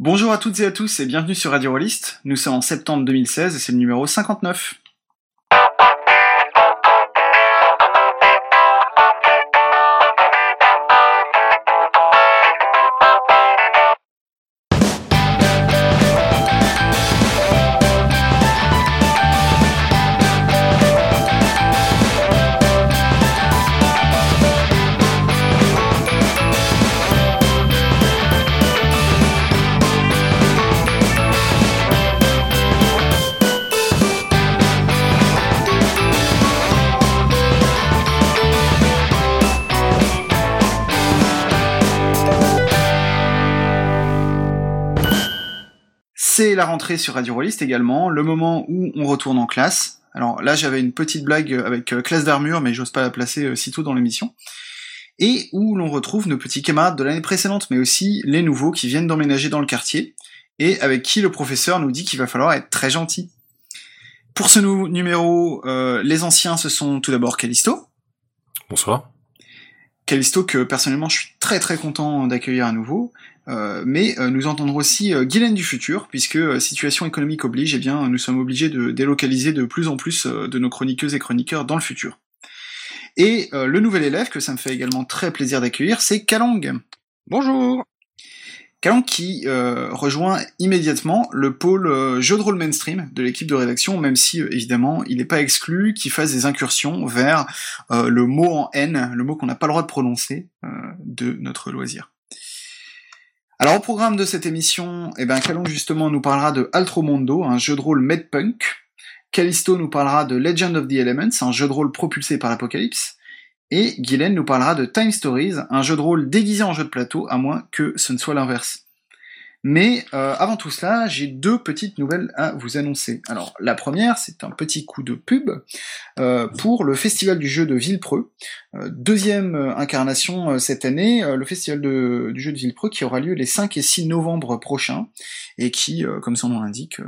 Bonjour à toutes et à tous et bienvenue sur Radio Rollist. Nous sommes en septembre 2016 et c'est le numéro 59. Rentrée sur Radio Rollist également, le moment où on retourne en classe. Alors là, j'avais une petite blague avec euh, classe d'armure, mais j'ose pas la placer euh, si tôt dans l'émission. Et où l'on retrouve nos petits camarades de l'année précédente, mais aussi les nouveaux qui viennent d'emménager dans le quartier, et avec qui le professeur nous dit qu'il va falloir être très gentil. Pour ce nou- numéro, euh, les anciens, ce sont tout d'abord Callisto. Bonsoir. Callisto que personnellement je suis très très content d'accueillir à nouveau, Euh, mais euh, nous entendrons aussi euh, Guylaine du futur, puisque euh, situation économique oblige, eh bien nous sommes obligés de délocaliser de plus en plus euh, de nos chroniqueuses et chroniqueurs dans le futur. Et euh, le nouvel élève, que ça me fait également très plaisir d'accueillir, c'est Kalong. Bonjour Kalong qui euh, rejoint immédiatement le pôle euh, jeu de rôle mainstream de l'équipe de rédaction, même si euh, évidemment il n'est pas exclu qu'il fasse des incursions vers euh, le mot en N, le mot qu'on n'a pas le droit de prononcer euh, de notre loisir. Alors au programme de cette émission, eh ben Kalong justement nous parlera de Altromondo, un jeu de rôle medpunk. Callisto nous parlera de Legend of the Elements, un jeu de rôle propulsé par l'Apocalypse. Et Guylaine nous parlera de Time Stories, un jeu de rôle déguisé en jeu de plateau, à moins que ce ne soit l'inverse. Mais euh, avant tout cela, j'ai deux petites nouvelles à vous annoncer. Alors la première, c'est un petit coup de pub euh, pour le festival du jeu de Villepreux. Euh, deuxième euh, incarnation euh, cette année, euh, le festival du jeu de Villepreux qui aura lieu les 5 et 6 novembre prochains et qui, comme son nom l'indique,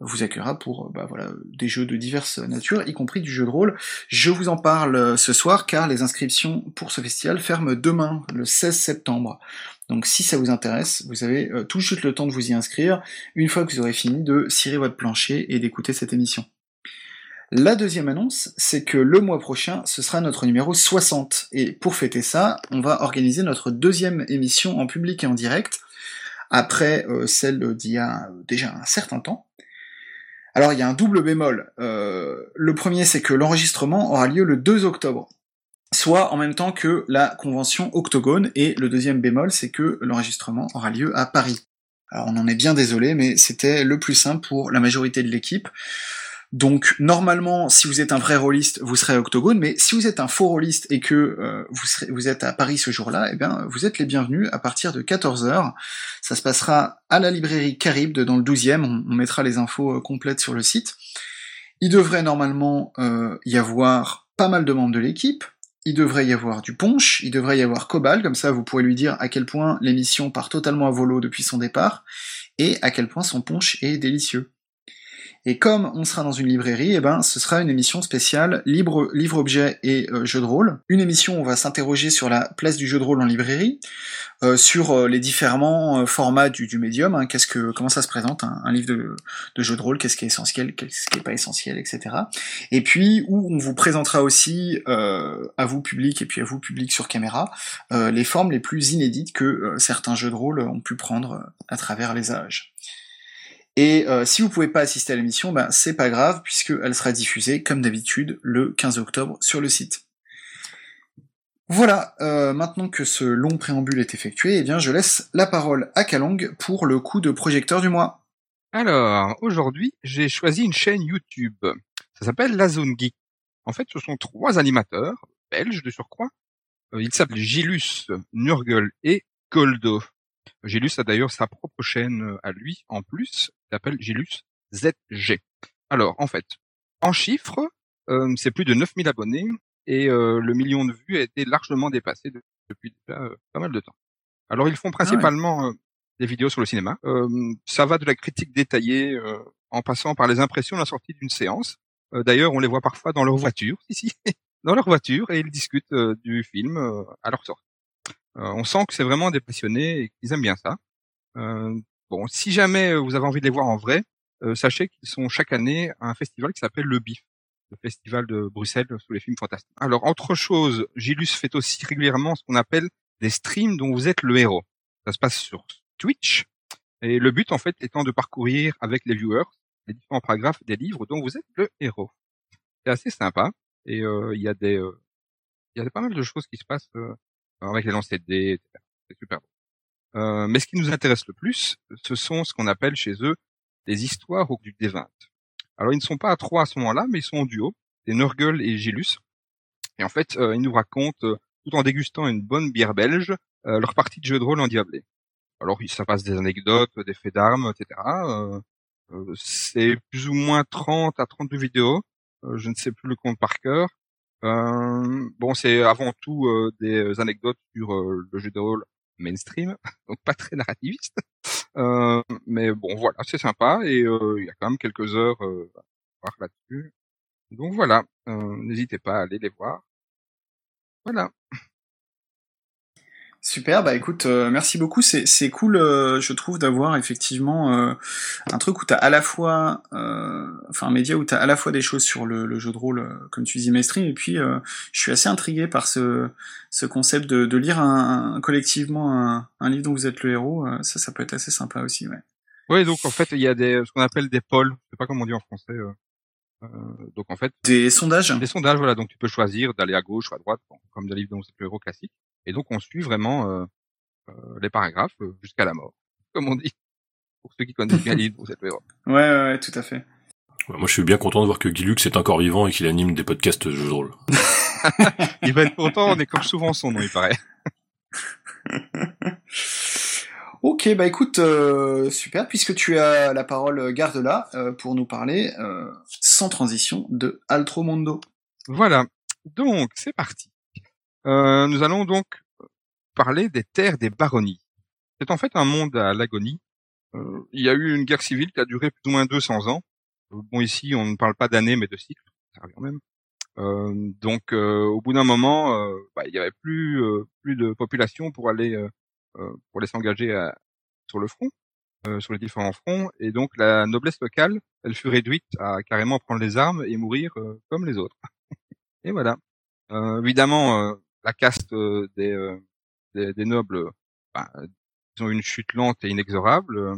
vous accueillera pour bah, voilà, des jeux de diverses natures, y compris du jeu de rôle. Je vous en parle ce soir car les inscriptions pour ce festival ferment demain, le 16 septembre. Donc si ça vous intéresse, vous avez euh, tout juste le temps de vous y inscrire, une fois que vous aurez fini de cirer votre plancher et d'écouter cette émission. La deuxième annonce, c'est que le mois prochain, ce sera notre numéro 60. Et pour fêter ça, on va organiser notre deuxième émission en public et en direct, après euh, celle d'il y a déjà un certain temps. Alors il y a un double bémol. Euh, le premier, c'est que l'enregistrement aura lieu le 2 octobre, soit en même temps que la convention Octogone, et le deuxième bémol, c'est que l'enregistrement aura lieu à Paris. Alors on en est bien désolé, mais c'était le plus simple pour la majorité de l'équipe. Donc normalement, si vous êtes un vrai rôliste, vous serez Octogone, mais si vous êtes un faux rôliste et que euh, vous, êtes à Paris ce jour-là, eh bien vous êtes les bienvenus à partir de 14h. Ça se passera à la librairie Caribde dans le 12e, on, on mettra les infos euh, complètes sur le site. Il devrait normalement euh, y avoir pas mal de membres de l'équipe, il devrait y avoir du punch, il devrait y avoir Cobal, comme ça vous pourrez lui dire à quel point l'émission part totalement à volo depuis son départ, et à quel point son punch est délicieux. Et comme on sera dans une librairie, eh ben, ce sera une émission spéciale libre, livre-objet et euh, jeu de rôle. Une émission où on va s'interroger sur la place du jeu de rôle en librairie, euh, sur euh, les différents euh, formats du, du médium, hein, qu'est-ce que, comment ça se présente, un, un livre de, de jeu de rôle, qu'est-ce qui est essentiel, qu'est-ce qui est pas essentiel, etc. Et puis où on vous présentera aussi à vous public et puis à vous public sur caméra les formes les plus inédites que certains jeux de rôle ont pu prendre à travers les âges. Et euh, si vous pouvez pas assister à l'émission, ben c'est pas grave puisqu'elle sera diffusée comme d'habitude le 15 octobre sur le site. Voilà, euh, maintenant que ce long préambule est effectué, eh bien je laisse la parole à Kalong pour le coup de projecteur du mois. Alors, aujourd'hui, j'ai choisi une chaîne YouTube. Ça s'appelle La Zone Geek. En fait, ce sont trois animateurs, belges de surcroît. Euh, Ils s'appellent Gilus, Nurgle et Goldo. Gilus a d'ailleurs sa propre chaîne euh, à lui, en plus, s'appelle Gilus ZG. Alors, en fait, en chiffres, euh, c'est plus de 9000 abonnés et euh, le million de vues a été largement dépassé de- depuis déjà euh, pas mal de temps. Alors, ils font principalement euh, des vidéos sur le cinéma. Euh, ça va de la critique détaillée euh, en passant par les impressions de la sortie d'une séance. D'ailleurs, on les voit parfois dans leur voiture, ici, dans leur voiture, et ils discutent du film à leur sortie. Euh, on sent que c'est vraiment des passionnés et qu'ils aiment bien ça. Euh, bon, si jamais vous avez envie de les voir en vrai, sachez qu'ils sont chaque année à un festival qui s'appelle le BIF, le festival de Bruxelles sous les films fantastiques. Alors, autre chose, Gilus fait aussi régulièrement ce qu'on appelle des streams dont vous êtes le héros. Ça se passe sur Twitch, et le but en fait étant de parcourir avec les viewers les différents paragraphes des livres dont vous êtes le héros. C'est assez sympa, et il y a des il y a pas mal de choses qui se passent avec les lancers de dés, etc. C'est super beau. Mais ce qui nous intéresse le plus, ce sont ce qu'on appelle chez eux des histoires au du D20. Alors ils ne sont pas à trois à ce moment-là, mais ils sont en duo, c'est Nurgle et Gilus. Et en fait, ils nous racontent, tout en dégustant une bonne bière belge, leur partie de jeu de rôle en diablé. Alors ça passe des anecdotes, des faits d'armes, etc. c'est plus ou moins 30 à 32 vidéos. je ne sais plus le compte par cœur. Euh, bon, c'est avant tout euh, des anecdotes sur euh, le jeu de rôle mainstream, donc pas très narrativiste. mais bon, voilà, c'est sympa et il y a quand même quelques heures à voir là-dessus. Donc voilà, n'hésitez pas à aller les voir. Voilà. Super, bah écoute, euh, merci beaucoup. C'est, cool, euh, je trouve, d'avoir effectivement euh, un truc où t'as à la fois, enfin un média où t'as à la fois des choses sur le, jeu de rôle, comme tu dis, mainstream, et puis je suis assez intrigué par ce, ce concept de, lire collectivement un, un, livre dont vous êtes le héros. ça, ça peut être assez sympa aussi, ouais. Oui, donc en fait, il y a des ce qu'on appelle des pôles. Je sais pas comment on dit en français. Donc en fait, des sondages. Des sondages, voilà. Donc tu peux choisir d'aller à gauche ou à droite, comme des livres dont vous êtes le héros classique. Et donc on suit vraiment euh, euh, les paragraphes euh, jusqu'à la mort, comme on dit. Pour ceux qui connaissent bien l'île, vous êtes Ouais, ouais, ouais, tout à fait. Moi, je suis bien content de voir que Guilux est encore vivant et qu'il anime des podcasts de jeux de rôle. il va être content, on est comme souvent son nom, il paraît. ok, bah écoute, euh, super, puisque tu as la parole, garde-la euh, pour nous parler, euh, sans transition, de Altromondo. Voilà, donc c'est parti. Euh, nous allons donc parler des terres des baronnies. C'est en fait un monde à l'agonie. Euh, il y a eu une guerre civile qui a duré plus ou moins 200 ans. Euh, bon, ici, on ne parle pas d'années, mais de cycles. Ça revient même. donc, au bout d'un moment, bah, il n'y avait plus plus de population pour aller pour aller s'engager sur le front, sur les différents fronts, et donc la noblesse locale, elle fut réduite à carrément prendre les armes et mourir comme les autres. et voilà. évidemment, la caste euh, euh, des, des, nobles, bah, ils ont une chute lente et inexorable, euh,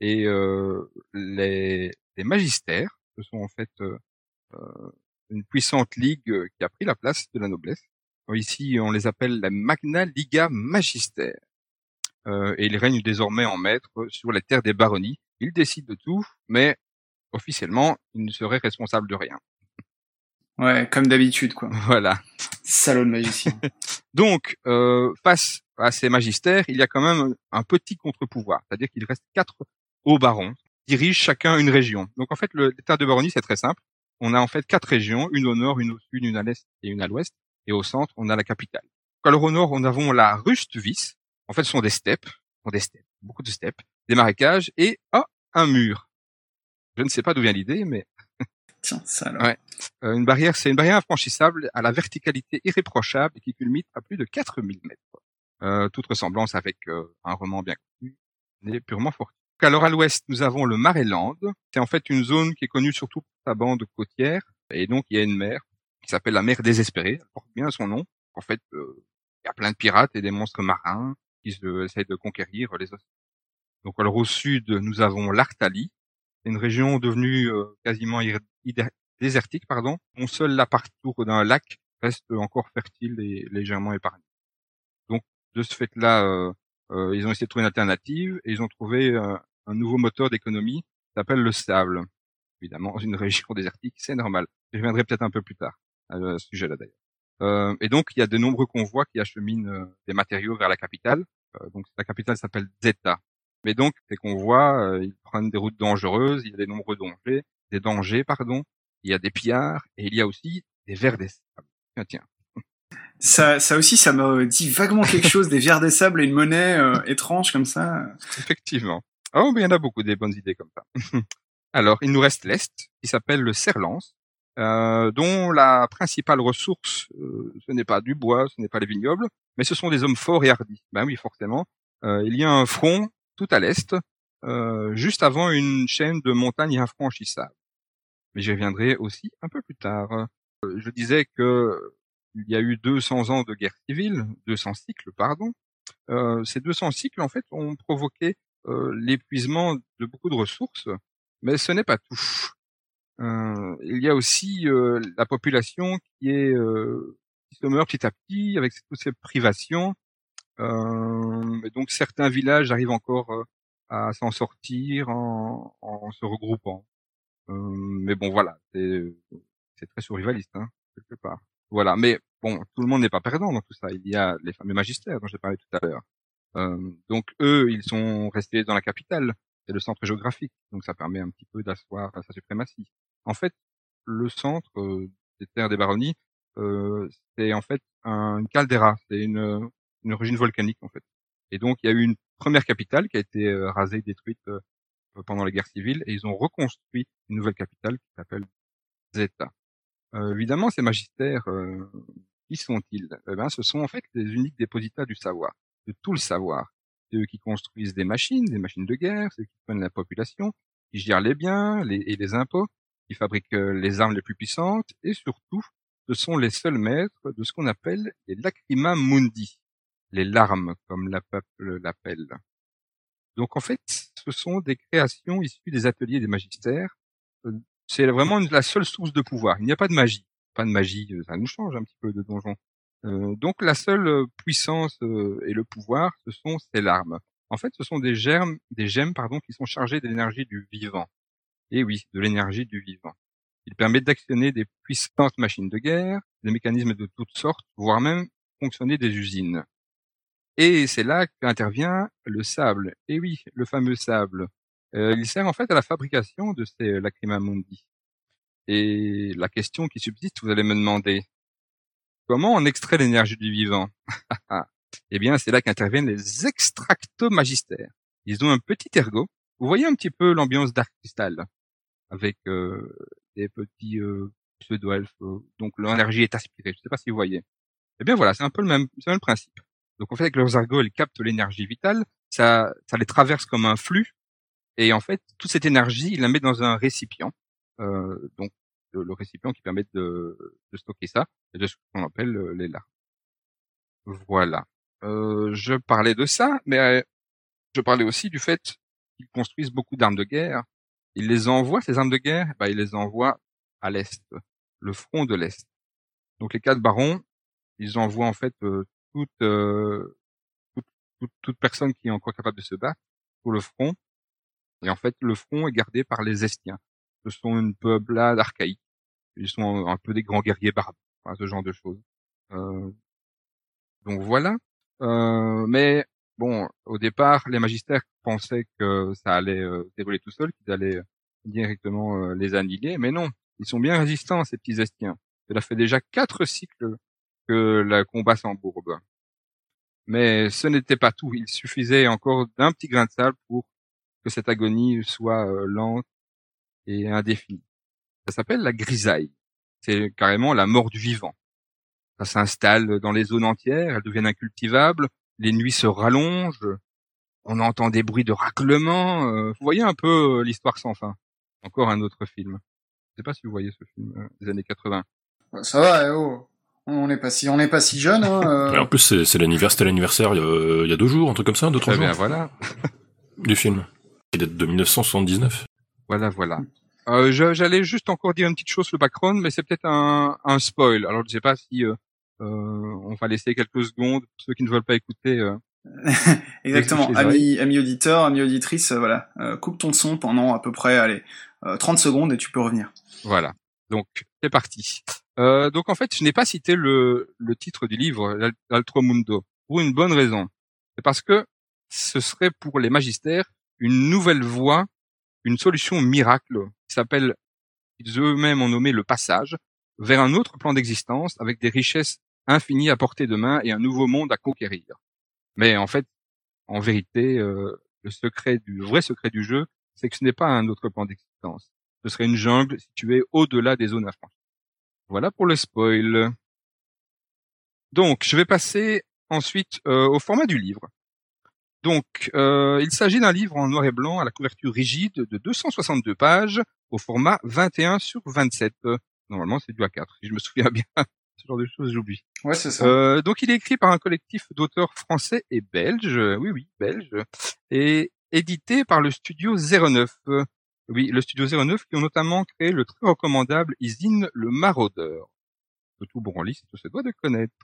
et les, les magistères, ce sont en fait une puissante ligue qui a pris la place de la noblesse. Ici, on les appelle la Magna Liga Magister. Euh, et ils règnent désormais en maître sur les terres des baronnies. Ils décident de tout, mais officiellement, ils ne seraient responsables de rien. Ouais, comme d'habitude, quoi. Voilà. Salaud de magicien. Donc, euh, face à ces magistères, il y a quand même un petit contre-pouvoir, c'est-à-dire qu'il reste quatre hauts barons qui dirigent chacun une région. Donc en fait, l'état de baronnie, c'est très simple. On a en fait quatre régions, une au nord, une au sud, une à l'est et une à l'ouest. Et au centre, on a la capitale. Alors au nord, on avons la Rustvis. En fait, ce sont des steppes, sont des steppes, beaucoup de steppes, des marécages et oh, un mur. Je ne sais pas d'où vient l'idée, mais Tiens, ça alors. Ouais. Euh, une barrière, c'est une barrière infranchissable à la verticalité irréprochable et qui culmine à plus de 4000 mètres. Euh, toute ressemblance avec euh, un roman bien connu n'est purement fortuite. Alors à l'ouest, nous avons le Maryland. C'est en fait une zone qui est connue surtout pour sa bande côtière. Et donc il y a une mer qui s'appelle la mer désespérée. Elle porte bien son nom. En fait, euh, il y a plein de pirates et des monstres marins qui essayent de conquérir les océans. Donc alors au sud, nous avons l'Artalie. Une région devenue quasiment désertique, pardon, dont seule la d'un lac reste encore fertile et légèrement épargnée. Donc, de ce fait-là, euh, euh, ils ont essayé de trouver une alternative et ils ont trouvé euh, un nouveau moteur d'économie qui s'appelle le sable. Évidemment, une région désertique, c'est normal. Je reviendrai peut-être un peu plus tard à ce sujet-là d'ailleurs. Euh, et donc, il y a de nombreux convois qui acheminent des matériaux vers la capitale. donc, la capitale s'appelle Zeta. Mais donc, ces convois, ils prennent des routes dangereuses, il y a des nombreux dangers, des dangers, pardon, il y a des pillards et il y a aussi des vers des sables. Tiens, tiens. Ça, ça aussi, ça me dit vaguement quelque chose, des vers des sables et une monnaie euh, étrange comme ça. Effectivement. Oh, mais il y en a beaucoup des bonnes idées comme ça. Alors, il nous reste l'Est, qui s'appelle le Serlance, euh, dont la principale ressource, euh, ce n'est pas du bois, ce n'est pas les vignobles, mais ce sont des hommes forts et hardis. Ben oui, forcément. Euh, il y a un front tout à l'Est, euh, juste avant une chaîne de montagnes infranchissables. Mais j'y reviendrai aussi un peu plus tard. Je disais que il y a eu 200 ans de guerre civile, 200 cycles, pardon. Ces 200 cycles, en fait, ont provoqué l'épuisement de beaucoup de ressources, mais ce n'est pas tout. Euh, il y a aussi euh, la population qui est qui se meurt petit à petit avec toutes ces privations. donc certains villages arrivent encore à s'en sortir en, en, se regroupant. mais bon, voilà, c'est très survivaliste hein, quelque part. Voilà, mais bon, tout le monde n'est pas perdant dans tout ça. Il y a les fameux magistères dont j'ai parlé tout à l'heure. Euh, donc eux, ils sont restés dans la capitale, c'est le centre géographique, donc ça permet un petit peu d'asseoir sa suprématie. En fait, le centre des terres des baronnies, euh, c'est en fait un, caldeira, c'est une, une origine volcanique en fait. Et donc il y a eu une première capitale qui a été rasée, détruite pendant la guerre civile, et ils ont reconstruit une nouvelle capitale qui s'appelle Zeta. Euh, évidemment, ces magistères, euh, qui sont-ils? Eh ben, Ce sont en fait les uniques dépositaires du savoir, de tout le savoir. C'est eux qui construisent des machines, des machines de guerre, c'est eux qui prennent la population, qui gèrent les biens les, et les impôts, fabriquent euh, les armes les plus puissantes, et surtout, ce sont les seuls maîtres de ce qu'on appelle les lacrima mundi, les larmes, comme la peuple l'appelle. Donc en fait, ce sont des créations issues des ateliers des magistères, c'est vraiment la seule source de pouvoir. Il n'y a pas de magie. Pas de magie, euh, ça nous change un petit peu de donjon. Euh, donc la seule euh, puissance et le pouvoir, ce sont ces larmes. En fait, ce sont des germes, des gemmes, pardon, qui sont chargées de l'énergie du vivant. Et oui, de l'énergie du vivant. Ils permettent d'actionner des puissantes machines de guerre, des mécanismes de toutes sortes, voire même fonctionner des usines. Et c'est là qu'intervient le sable. Et oui, le fameux sable. Euh, il sert en fait à la fabrication de ces lacrimamundi. Et la question qui subsiste, vous allez me demander, comment on extrait l'énergie du vivant? Eh bien, c'est là qu'interviennent les extractomagistères. Ils ont un petit ergot. Vous voyez un petit peu l'ambiance Dark Crystal, avec des petits pseudo-elfes, donc l'énergie est aspirée. Je ne sais pas si vous voyez. Eh bien voilà, c'est un peu le même, c'est le même principe. Donc en fait, avec leurs ergots, ils captent l'énergie vitale, ça, ça les traverse comme un flux, et en fait, toute cette énergie, il la met dans un récipient. Euh, donc, le, récipient qui permet de, de, stocker ça, et de ce qu'on appelle les larmes. Voilà. Euh, je parlais de ça, mais je parlais aussi du fait qu'ils construisent beaucoup d'armes de guerre. Ils les envoient, ces armes de guerre, bah, ils les envoient à l'Est, le front de l'Est. Donc les quatre barons, ils envoient en fait euh, toute, toute, toute, toute, personne qui est encore capable de se battre pour le front et en fait, le front est gardé par les Estiens. Ce sont une peuplade archaïque. Ils sont un peu des grands guerriers enfin, ce genre de choses. Euh, donc voilà. Euh, mais bon, au départ, les magistères pensaient que ça allait euh, dérouler tout seul, qu'ils allaient euh, directement euh, les annihiler, mais non. Ils sont bien résistants, ces petits Estiens. Cela fait déjà quatre cycles que le combat s'embourbe. Mais ce n'était pas tout. Il suffisait encore d'un petit grain de sable pour que cette agonie soit euh, lente et indéfinie. Ça s'appelle la grisaille. C'est carrément la mort du vivant. Ça s'installe dans les zones entières, elles deviennent incultivables, les nuits se rallongent, on entend des bruits de raclement. Euh, vous voyez un peu euh, l'histoire sans fin. Encore un autre film. Je sais pas si vous voyez ce film des années 80. Ça va, eh oh. On n'est pas si, on n'est pas si jeune. Hein, en plus, c'est l'anniversaire, c'était l'anniversaire il y a deux jours, un truc comme ça, deux trois jours. Bien, voilà. du film qui date de 1979. Voilà, voilà. Euh, J'allais juste encore dire une petite chose sur le background, mais c'est peut-être un, un, spoil. Alors je sais pas si euh, euh, on va laisser quelques secondes pour ceux qui ne veulent pas écouter. Euh, Exactement, amis, amis auditeurs, amis auditrices, euh, voilà, euh, coupe ton son pendant à peu près, allez, 30 secondes et tu peux revenir. Voilà, donc c'est parti. donc en fait, je n'ai pas cité le, le titre du livre, l'Altro Mundo, pour une bonne raison. C'est parce que ce serait pour les magistères une nouvelle voie, une solution miracle qui s'appelle, ils eux-mêmes ont nommé le passage, vers un autre plan d'existence avec des richesses infinies à portée de main et un nouveau monde à conquérir. Mais en fait, en vérité, euh, le secret du vrai secret du jeu, c'est que ce n'est pas un autre plan d'existence. Ce serait une jungle située au-delà des zones à Voilà pour le spoil. Donc, je vais passer ensuite euh, au format du livre. Donc, euh, il s'agit d'un livre en noir et blanc à la couverture rigide de 262 pages au format 21 sur 27. Euh, Normalement, c'est du A4, si je me souviens bien. Ce genre de choses, j'oublie. Ouais, c'est ça. Euh, donc, il est écrit par un collectif d'auteurs français et belges, oui, oui, belges, et édité par le studio 09. Euh, oui, le studio 09 qui ont notamment créé le très recommandable Isine le Maraudeur. Que tout branliste se doit de connaître.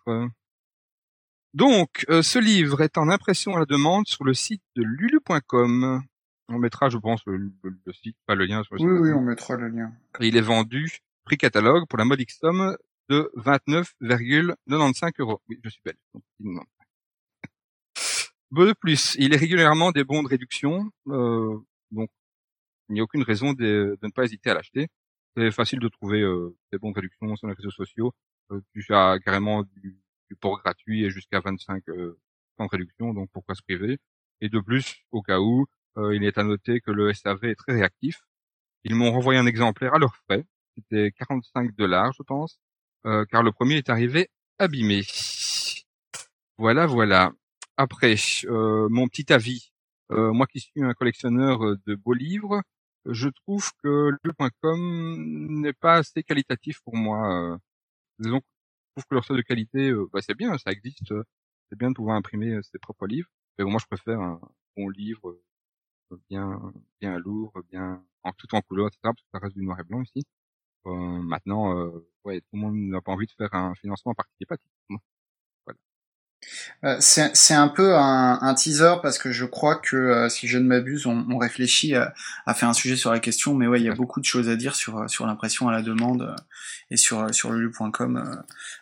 Donc, euh, ce livre est en impression à la demande sur le site de lulu.com. On mettra, je pense, le, le- le site, pas le lien sur le site. Oui, oui, on mettra le lien. Et il est vendu prix catalogue pour la modique somme de 29,95 euros. Oui, je suis belge. de plus, il est régulièrement des bons de réduction, euh, donc il n'y a aucune raison de, ne pas hésiter à l'acheter. C'est facile de trouver euh, des bons de réduction sur les réseaux sociaux. Euh, tu as carrément du, du port gratuit et jusqu'à 25 euh, de réduction, donc pourquoi se priver? Et de plus, au cas où, euh, il est à noter que le SAV est très réactif. Ils m'ont renvoyé un exemplaire à leurs frais. C'était 45 dollars, je pense, car le premier est arrivé abîmé. Voilà, voilà. Après, euh, mon petit avis. Euh, moi qui suis un collectionneur euh, de beaux livres, je trouve que le.com n'est pas assez qualitatif pour moi. Euh, disons, je trouve que leur site de qualité, euh, bah, c'est bien, ça existe. euh, C'est bien de pouvoir imprimer euh, ses propres livres. Mais bon, moi, je préfère un bon livre euh, bien, bien lourd, bien en tout en couleur, etc. Parce que ça reste du noir et blanc ici. Euh, maintenant, euh, ouais, tout le monde n'a pas envie de faire un financement participatif. Euh, c'est c'est un peu un, un teaser parce que je crois que euh, si je ne m'abuse, on, on réfléchit à, à faire un sujet sur la question, mais ouais, il y a beaucoup de choses à dire sur euh, sur l'impression à la demande euh, et sur euh, sur lulu.com. euh,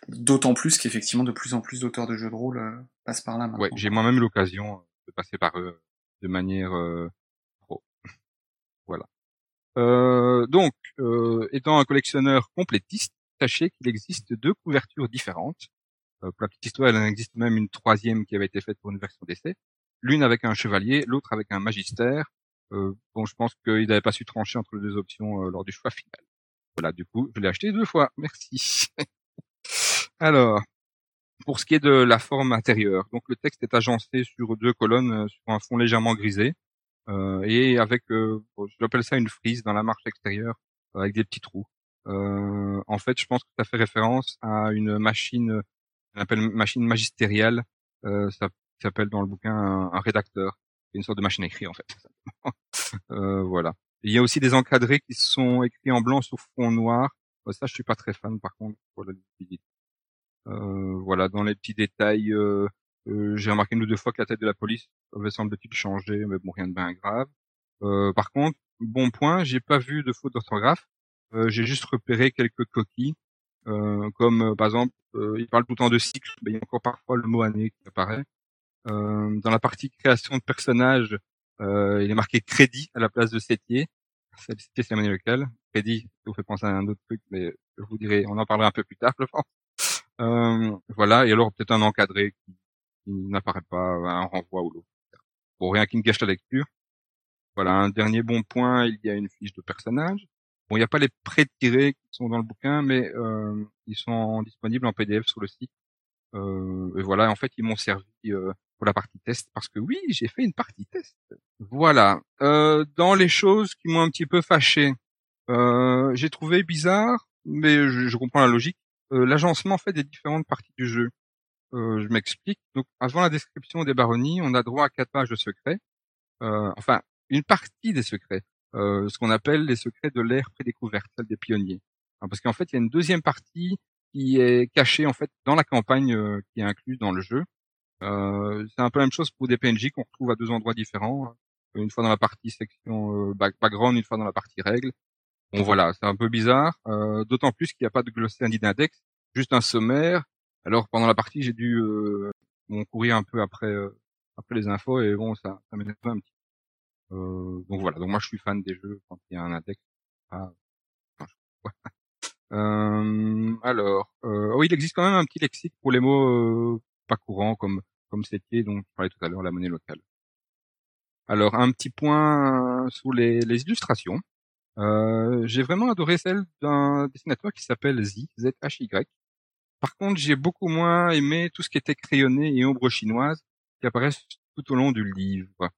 D'autant plus qu'effectivement de plus en plus d'auteurs de jeux de rôle euh, passent par là maintenant. Ouais, j'ai moi-même l'occasion euh, de passer par eux de manière euh, pro. voilà. Euh, donc, euh, étant un collectionneur complétiste, sachez qu'il existe deux couvertures différentes. Euh, pour la petite histoire, il en existe même une troisième qui avait été faite pour une version d'essai. L'une avec un chevalier, l'autre avec un magistère. Euh, bon, je pense qu'il n'avait pas su trancher entre les deux options euh, lors du choix final. Voilà, du coup, je l'ai acheté deux fois. Merci. Alors, pour ce qui est de la forme intérieure, donc le texte est agencé sur deux colonnes sur un fond légèrement grisé et avec, euh, bon, j'appelle ça une frise dans la marche extérieure euh, avec des petits trous. Euh, en fait, je pense que ça fait référence à une machine, on appelle machine magistériale, euh, ça s'appelle dans le bouquin un, un rédacteur, une sorte de machine à écrire en fait. euh, voilà. Il y a aussi des encadrés qui sont écrits en blanc sur fond noir. Euh, ça, je suis pas très fan par contre pour la lisibilité. Euh, voilà, dans les petits détails, euh, euh, j'ai remarqué une ou deux fois que la tête de la police avait semble-t-il changé, mais bon, rien de bien grave. Euh, par contre, bon point, j'ai pas vu de faute d'orthographe. Euh, j'ai juste repéré quelques coquilles, euh, comme euh, par exemple, il parle tout le temps de cycle, mais il y a encore parfois le mot année qui apparaît. Dans la partie création de personnages, il est marqué crédit à la place de Sétier. C'est la monnaie locale. Crédit, ça vous fait penser à un autre truc, mais je vous dirai, on en parlera un peu plus tard, je pense. Voilà, et alors peut-être un encadré qui n'apparaît pas, un renvoi ou l'autre. Bon, rien qui me gâche la lecture. Voilà, un dernier bon point, il y a une fiche de personnage. Bon, il n'y a pas les pré-tirés qui sont dans le bouquin, mais euh, ils sont disponibles en PDF sur le site. Euh, et voilà, en fait, ils m'ont servi euh, pour la partie test, parce que oui, j'ai fait une partie test. Voilà. Euh, dans les choses qui m'ont un petit peu fâché, euh, j'ai trouvé bizarre, mais je, je comprends la logique, euh, l'agencement en fait des différentes parties du jeu. Euh, je m'explique. Donc, avant la description des baronnies, on a droit à quatre pages de secrets. Euh, enfin, une partie des secrets, euh, ce qu'on appelle les secrets de l'ère prédécouverte, celle des pionniers. Hein, parce qu'en fait, il y a une deuxième partie qui est cachée en fait dans la campagne qui est incluse dans le jeu. C'est un peu la même chose pour des PNJ qu'on retrouve à deux endroits différents. Une fois dans la partie section back- background, une fois dans la partie règles. Bon voilà, c'est un peu bizarre, d'autant plus qu'il n'y a pas de glossaire ni d'index, juste un sommaire. Alors pendant la partie, j'ai dû euh, courir un peu après euh, après les infos et bon ça ça m'énerve un petit. Euh, donc voilà, donc moi je suis fan des jeux quand il y a un index. Ah. Euh, alors, euh, oh, il existe quand même un petit lexique pour les mots euh, pas courants comme comme c'était dont je parlais tout à l'heure, la monnaie locale. Alors un petit point sur les, les illustrations. J'ai vraiment adoré celle d'un dessinateur qui s'appelle Z, Z-H-Y. Par contre, j'ai beaucoup moins aimé tout ce qui était crayonné et ombre chinoise qui apparaissent tout au long du livre.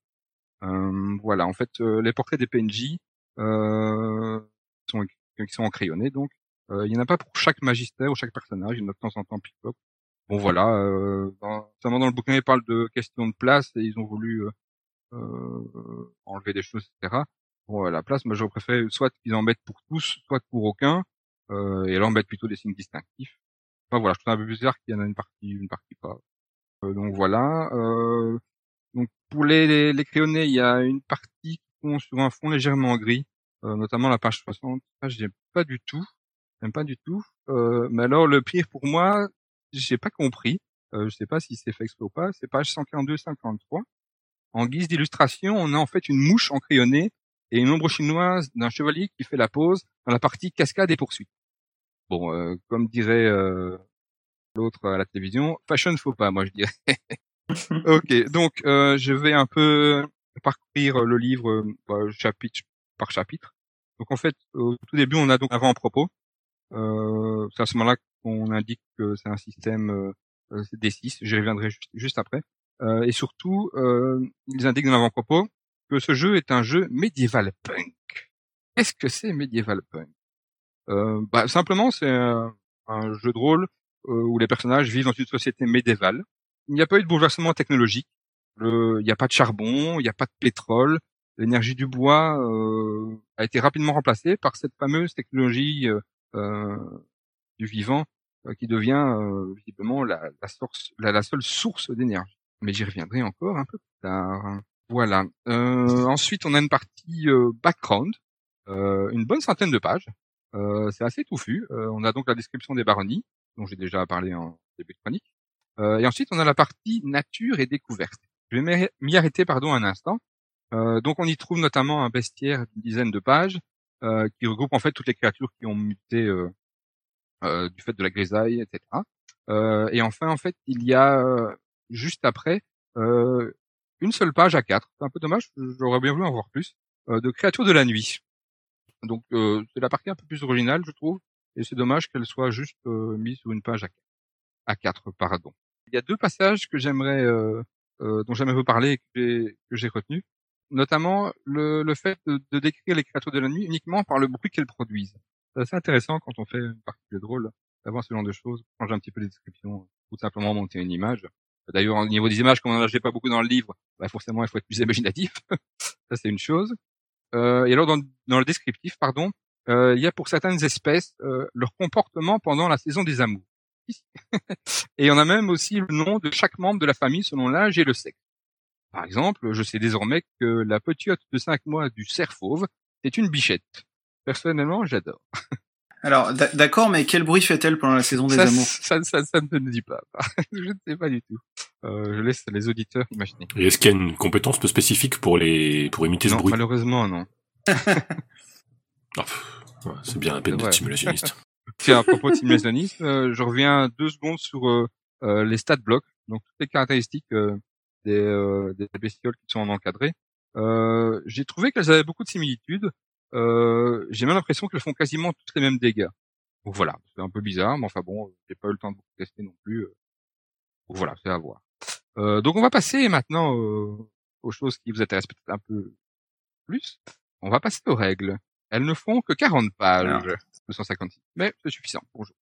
Euh, voilà, en fait, euh, les portraits des PNJ euh, sont, qui sont encrayonnés, donc il n'y en a pas pour chaque magistère ou chaque personnage, il y en a de temps en temps pick-up. Bon voilà, euh, dans, dans le bouquin, ils parlent de questions de place et ils ont voulu enlever des choses, etc. Bon, à la place, moi j'aurais préféré soit qu'ils en mettent pour tous, soit pour aucun, et alors mettre plutôt des signes distinctifs. Voilà, je trouve un peu bizarre qu'il y en a une partie, une partie pas. donc voilà. Euh, donc pour les, les, crayonnés, il y a une partie sur un fond légèrement gris, euh, notamment la page 60. Ça, j'aime pas du tout. J'aime pas du tout. Euh, mais alors le pire pour moi, j'ai pas compris. Euh, je sais pas si c'est fait exprès ou pas. C'est page 142-53. En guise d'illustration, on a en fait une mouche encrayonnée et une ombre chinoise d'un chevalier qui fait la pose dans la partie cascade et poursuite. Bon, euh, comme dirait euh, l'autre à la télévision, fashion faut pas, moi je dirais. ok, donc euh, je vais un peu parcourir le livre bah, chapitre par chapitre. Donc en fait, au tout début, on a donc avant propos. Euh, c'est à ce moment-là qu'on indique que c'est un système euh, D6. J'y reviendrai juste, après. Euh, et surtout, euh, ils indiquent dans l'avant-propos que ce jeu est un jeu médiéval punk. Qu'est-ce que c'est médiéval punk? euh, bah, Simplement, c'est un, jeu de rôle où les personnages vivent dans une société médiévale il n'y a pas eu de bouleversement technologique. il n'y a pas de charbon, il n'y a pas de pétrole. L'énergie du bois euh, a été rapidement remplacée par cette fameuse technologie euh, euh du vivant euh, qui devient euh, visiblement la, la, source, la, seule source d'énergie. Mais j'y reviendrai encore un peu plus tard. Voilà. ensuite, on a une partie background, une bonne centaine de pages. C'est assez touffu. on a donc la description des baronnies, dont j'ai déjà parlé en début de chronique. Euh, et ensuite, on a la partie nature et découverte. Je vais m'y arrêter pardon un instant. Euh, donc, on y trouve notamment un bestiaire d'une dizaine de pages euh, qui regroupe en fait toutes les créatures qui ont muté du fait de la grisaille, etc. et enfin, en fait, il y a juste après une seule page à quatre. C'est un peu dommage, j'aurais bien voulu en voir plus, de créatures de la nuit. Donc, c'est la partie un peu plus originale, je trouve, et c'est dommage qu'elle soit juste mise sur une page à. À quatre, pardon. Il y a deux passages que j'aimerais, euh, euh, dont j'aimerais vous parler et que j'ai retenu, notamment le, le fait de, de, décrire les créatures de la nuit uniquement par le bruit qu'elles produisent. C'est assez intéressant quand on fait une partie de drôle d'avoir ce genre de choses, changer un petit peu les descriptions, ou simplement monter une image. D'ailleurs, au niveau des images, comme on n'en a pas beaucoup dans le livre, bah forcément, il faut être plus imaginatif. Ça, c'est une chose. Euh, et alors, dans, dans, le descriptif, pardon, euh, il y a pour certaines espèces euh, leur comportement pendant la saison des amours. et on a même aussi le nom de chaque membre de la famille selon l'âge et le sexe. Par exemple, je sais désormais que la petite de 5 mois du cerf fauve, c'est une bichette. Personnellement, j'adore. Alors, d'accord, mais quel bruit fait-elle pendant la saison des amours? ça, ça, ça, ne me dit pas. je ne sais pas du tout. Euh, je laisse les auditeurs imaginer. Et est-ce qu'il y a une compétence spécifique pour les pour imiter ce bruit Malheureusement, non. oh, c'est bien la peine d'être simulationniste. Tiens, à propos de simulationnisme, euh, je reviens deux secondes sur euh, euh, les stat blocks, donc toutes les caractéristiques des, des bestioles qui sont encadrées. J'ai trouvé qu'elles avaient beaucoup de similitudes. J'ai même l'impression qu'elles font quasiment tous les mêmes dégâts. Donc voilà, c'est un peu bizarre, mais enfin bon, j'ai pas eu le temps de beaucoup tester non plus. Donc voilà, c'est à voir. Donc on va passer maintenant aux choses qui vous intéressent peut-être un peu plus. On va passer aux règles. Elles ne font que 40 pages. 256. Mais c'est suffisant. Bonjour.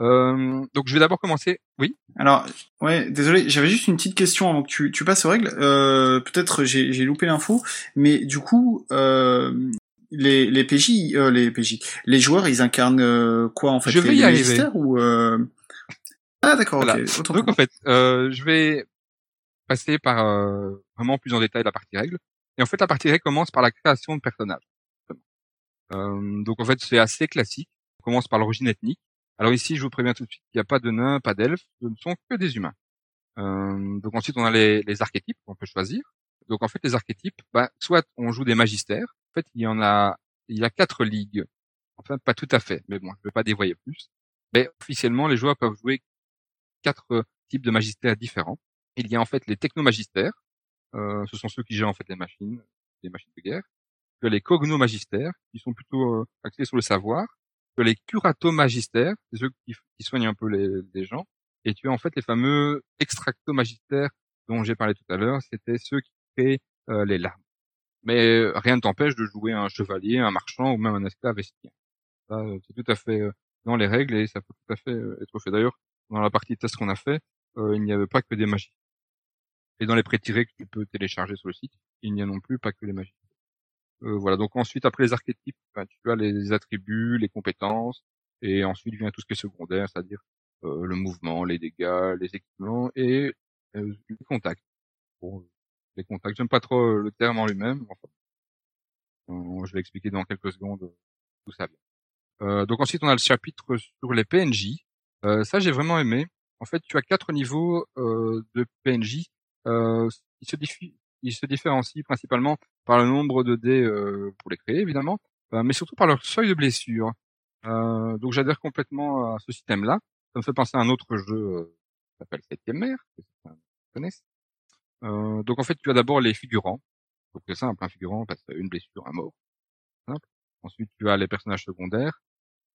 Euh, donc je vais d'abord commencer. Oui? Alors ouais, désolé, j'avais juste une petite question avant que tu, tu passes aux règles. Euh, Peut-être j'ai, j'ai loupé l'info, mais du coup euh, les les PJ, euh, les PJ, les joueurs, ils incarnent euh, quoi en fait? Je vais les, y arriver. ou euh... Ah d'accord. Voilà. donc en fait, euh, je vais passer par vraiment plus en détail la partie règles. Et en fait, la partie règles commence par la création de personnages. Euh, donc en fait, c'est assez classique. On commence par l'origine ethnique. Alors ici, je vous préviens tout de suite, il n'y a pas de nains, pas d'elfes, ce ne sont que des humains. Euh, donc ensuite, on a les, les archétypes qu'on peut choisir. Donc en fait, les archétypes, bah, soit on joue des magistères. En fait, il y en a, il y a quatre ligues. Enfin, pas tout à fait, mais bon, je ne vais pas dévoyer plus. Mais officiellement, les joueurs peuvent jouer quatre types de magistères différents. Il y a en fait les technomagistères. Euh, ce sont ceux qui gèrent en fait les machines, les machines de guerre que les cognomagistères, qui sont plutôt euh, axés sur le savoir, que les curatomagistères, c'est ceux qui, soignent un peu les, gens, et tu as en fait les fameux extractomagistères, dont j'ai parlé tout à l'heure, c'était ceux qui créent les larmes. Mais rien ne t'empêche de jouer un chevalier, un marchand ou même un esclave esquien. Ça, c'est tout à fait dans les règles et ça peut tout à fait être fait. D'ailleurs, dans la partie test qu'on a fait, il n'y avait pas que des magies. Et dans les pré-tirés que tu peux télécharger sur le site, il n'y a non plus pas que les magies. Euh, voilà. Donc ensuite, après les archétypes, ben, tu as les attributs, les compétences, et ensuite vient tout ce qui est secondaire, c'est-à-dire euh, le mouvement, les dégâts, les équipements et euh, les contacts. Bon, les contacts, j'aime pas trop le terme en lui-même. Enfin, je vais expliquer dans quelques secondes tout ça vient. donc ensuite, on a le chapitre sur les PNJ. ça, j'ai vraiment aimé. En fait, tu as quatre niveaux de PNJ. Euh, ils se, ils se différencient principalement par le nombre de dés euh, pour les créer, évidemment, euh, mais surtout par leur seuil de blessure. Euh, donc j'adhère complètement à ce système-là. Ça me fait penser à un autre jeu qui s'appelle Septième Mer, que certains connaissent. donc en fait, tu as d'abord les figurants. Donc c'est simple, un figurant, parce une blessure, un mort. Simple. Ensuite, tu as les personnages secondaires.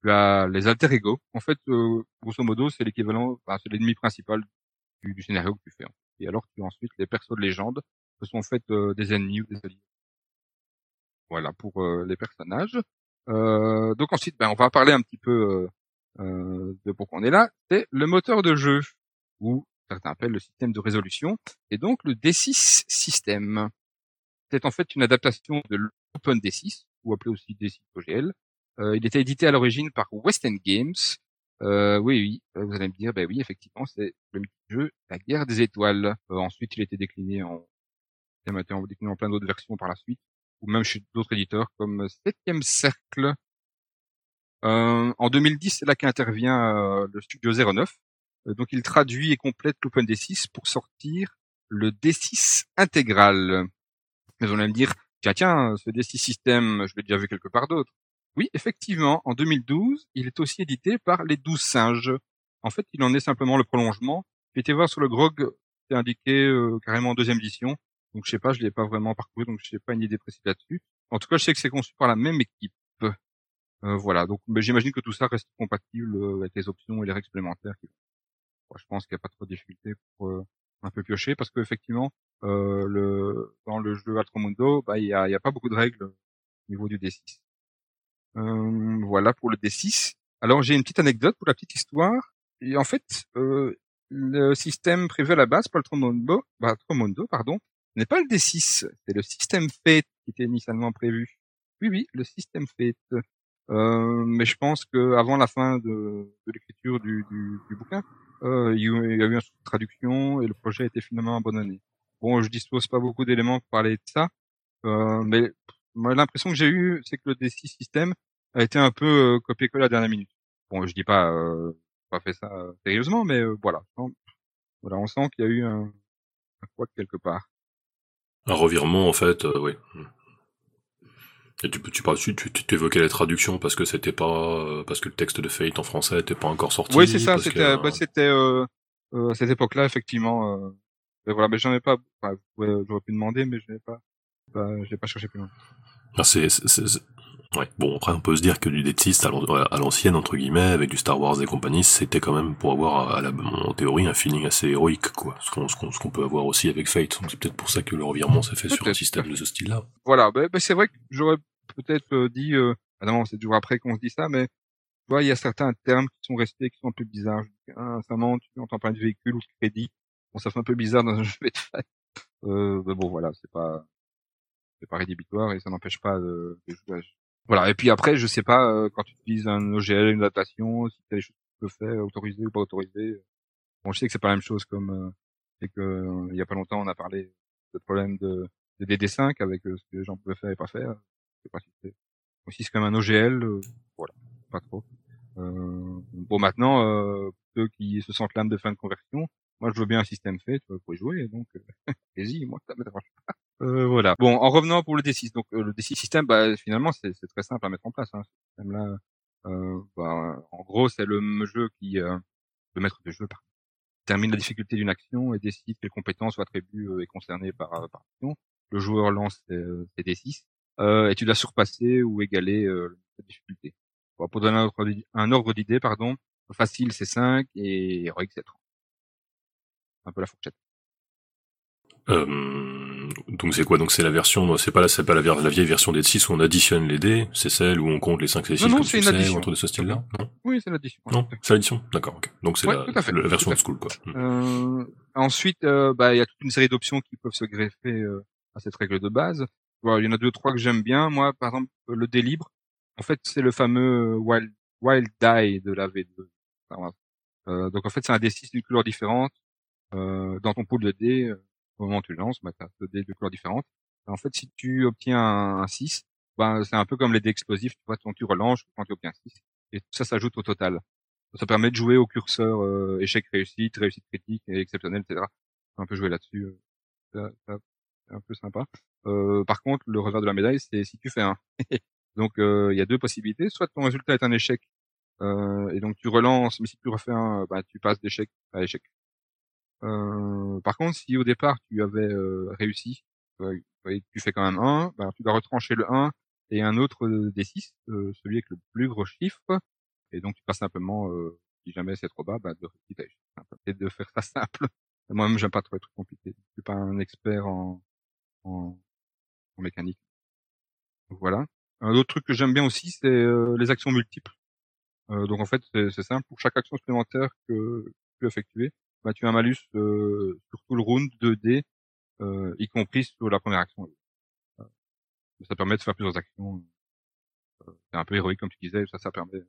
Tu as les alter ego. En fait, grosso modo, c'est l'équivalent, enfin, c'est l'ennemi principal du, scénario que tu fais. Et alors, as ensuite les persos de légende, que sont en fait des ennemis ou des alliés. Voilà pour euh, les personnages. Euh, donc ensuite, ben, on va parler un petit peu euh, de pourquoi on est là. C'est le moteur de jeu, ou certains appellent le système de résolution, et donc le D6 système. C'est en fait une adaptation de l'Open D6, ou appelé aussi D6 OGL. Euh, il était édité à l'origine par West End Games. Euh, oui, oui, vous allez me dire, ben oui, effectivement, c'est le jeu La Guerre des Étoiles. ensuite, il a été décliné en, décliné en plein d'autres versions par la suite ou même chez d'autres éditeurs comme Septième Cercle. Euh, en 2010, c'est là qu'intervient euh, le studio 09. Euh, donc il traduit et complète l'Open D6 pour sortir le D6 intégral. Mais on va me dire, tiens, tiens, ce D6 système, je l'ai déjà vu quelque part d'autre. Oui, effectivement, en 2012, il est aussi édité par les 12 singes. En fait, il en est simplement le prolongement. J'ai été voir sur le GROG, c'est indiqué carrément en deuxième édition. Donc je sais pas, je l'ai pas vraiment parcouru, donc je sais pas une idée précise là-dessus. En tout cas, je sais que c'est conçu par la même équipe. Euh, voilà, donc j'imagine que tout ça reste compatible euh, avec les options et les règles supplémentaires. je pense qu'il n'y a pas trop de difficulté pour euh, un peu piocher, parce qu'effectivement, euh, le... dans le jeu Altromundo, bah il y a, a pas beaucoup de règles au niveau du D6. Euh, voilà pour le D6. Alors j'ai une petite anecdote pour la petite histoire. Et en fait, le système prévu à la base pour Altromundo, bah, Altromundo pardon, n'est pas le D6, c'est le système Fate qui était initialement prévu. Oui, oui, le système Fate. Euh, mais je pense que avant la fin de, l'écriture du, du, du, bouquin, euh, il y a eu une traduction et le projet a été finalement abandonné. Bon, je dispose pas beaucoup d'éléments pour parler de ça, euh, mais l'impression que j'ai eue, c'est que le D6 système a été un peu euh, copié-collé à la dernière minute. Bon, je dis pas euh, pas fait ça sérieusement, mais euh, voilà, voilà, on sent qu'il y a eu un, un quoi quelque part. Un revirement, en fait, euh, oui. Et tu, tu, tu, tu, tu évoquais la traduction parce que c'était pas euh, parce que le texte de Fate en français n'était pas encore sorti. Oui, c'est ça. C'était bah, c'était euh, euh, à cette époque-là effectivement. Euh, mais voilà, mais j'en ai pas. Enfin, j'aurais pu demander, mais je n'ai pas. Bah, j'ai pas cherché plus loin. Ah, c'est Ouais. Bon, après, on peut se dire que du Dead 6 à l'ancienne, entre guillemets, avec du Star Wars et compagnie, c'était quand même pour avoir, à la, en théorie, un feeling assez héroïque, quoi. Ce qu'on, peut avoir aussi avec Fate. Donc c'est peut-être pour ça que le revirement s'est fait sur un système de ce style-là. Voilà. Ben, ben, c'est vrai que j'aurais peut-être euh, dit, euh, ah non, c'est toujours après qu'on se dit ça, mais, tu vois, il y a certains termes qui sont restés, qui sont un peu bizarres. Ah, ça tu entends parler de véhicule ou de crédit. Bon, ça fait un peu bizarre dans un jeu de fait. Euh, mais bon, voilà, c'est pas, c'est pas rédhibitoire et ça n'empêche pas de, de jouer voilà. Et puis après, je sais pas euh, quand tu utilises un OGL, une datation, si tu as des choses que tu peux faire, autorisées ou pas autorisées. Bon, je sais que c'est pas la même chose comme euh, et que euh, il y a pas longtemps on a parlé de problème de, de DD5 avec ce que les gens pouvaient faire et pas faire. Je sais pas si c'est aussi c'est comme un OGL, voilà, pas trop. bon maintenant, ceux qui se sentent l'âme de fin de conversion, moi je veux bien un système fait pour y jouer, donc allez-y, moi ça me dérange pas. Euh, voilà. Bon, en revenant pour le D6, donc euh, le D6 système, bah, finalement, c'est très simple à mettre en place. Hein, ce système-là, euh, bah, en gros, c'est le jeu qui, euh, le maître de jeu, pardon, termine la difficulté d'une action et décide quelle compétence ou attribut est concerné par, par action. Le joueur lance ses, ses D6 et tu dois surpasser ou égaler la difficulté. Bon, pour donner un ordre, un d'idée, pardon, facile c'est 5 et héroïque c'est 30. Un peu la fourchette. Euh, donc c'est quoi? Donc c'est la version, c'est pas la, c'est pas la, la, vieille version des 6 où on additionne les dés, c'est celle où on compte les 5 et 6 non, non, c'est une addition. de ce style-là Non, Oui, c'est l'addition. non c'est l'addition D'accord, ok. Donc c'est Ouais, la, la version old school, quoi. Hmm. Euh, ensuite, euh, bah, il y a toute une série d'options qui peuvent se greffer euh, à cette règle de base. Voilà, il y en a deux, trois que j'aime bien. Moi, par exemple, euh, le dé libre. En fait, c'est le fameux euh, Wild, Wild Die de la V2. Enfin, voilà. Euh, donc, en fait, c'est un D6 d'une couleur différente. Euh, dans ton pool de dés, euh, au moment où tu lances, bah, tu as deux dés de couleurs différentes. En fait, si tu obtiens un, un 6, bah, c'est un peu comme les dés explosifs. Tu vois, quand tu relances, quand tu obtiens 6. Et tout ça s'ajoute au total. Ça permet de jouer au curseur euh, échec réussite, réussite critique et exceptionnel, etc. On peut jouer là-dessus. euh, c'est un peu sympa. Euh, par contre, le revers de la médaille, c'est si tu fais un. donc, euh, il y a deux possibilités. Soit ton résultat est un échec, euh, et donc tu relances, mais si tu refais un, bah, tu passes d'échec à échec. Euh, par contre, si au départ tu avais euh, réussi, tu fais quand même un, bah, tu dois retrancher le 1 et un autre euh, des 6, euh, celui avec le plus gros chiffre, et donc tu passes simplement, si jamais c'est trop bas, bah, de. Et de faire ça simple. Moi-même, j'aime pas trop les trucs compliqués. Je suis pas un expert en, en, mécanique. Voilà. Un autre truc que j'aime bien aussi, c'est les actions multiples. Donc en fait, c'est simple. Pour chaque action supplémentaire que tu effectuer, bah, tu as un malus euh, sur tout le round 2D, euh, y compris sur la première action. Euh, ça permet de faire plusieurs actions. Euh, c'est un peu héroïque comme tu disais, ça, ça permet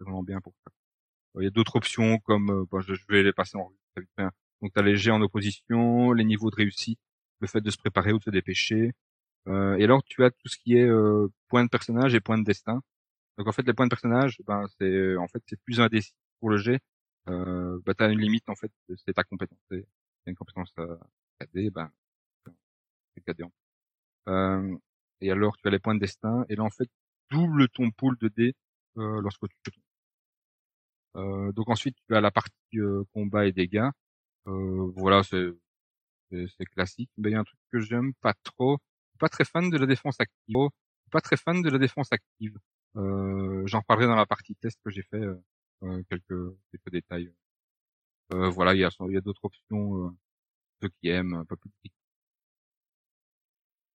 vraiment bien pour ça. Il y a d'autres options comme, euh, bon, je, vais les passer en revue. Donc tu as les jets en opposition, les niveaux de réussite, le fait de se préparer ou de se dépêcher. Et alors tu as tout ce qui est point de personnage et point de destin. Donc en fait les points de personnage, ben c'est en fait c'est plus D6 pour le jet. Euh, bah t'as une limite en fait, c'est ta compétence. T'as une compétence euh, KD, ben c'est KD en plus. Euh, et alors tu as les points de destin et là en fait double ton pool de dés euh, lorsque tu ton. Euh, donc ensuite tu as la partie euh, combat et dégâts. Euh, voilà c'est classique. Mais il y a un truc que j'aime pas trop. Pas très fan de la défense active. Pas très fan de la défense active. J'en reparlerai dans la partie test que j'ai fait. Euh, quelques quelques détails. Euh, voilà, il y a il y a d'autres options. Euh, ceux qui aiment un peu plus. de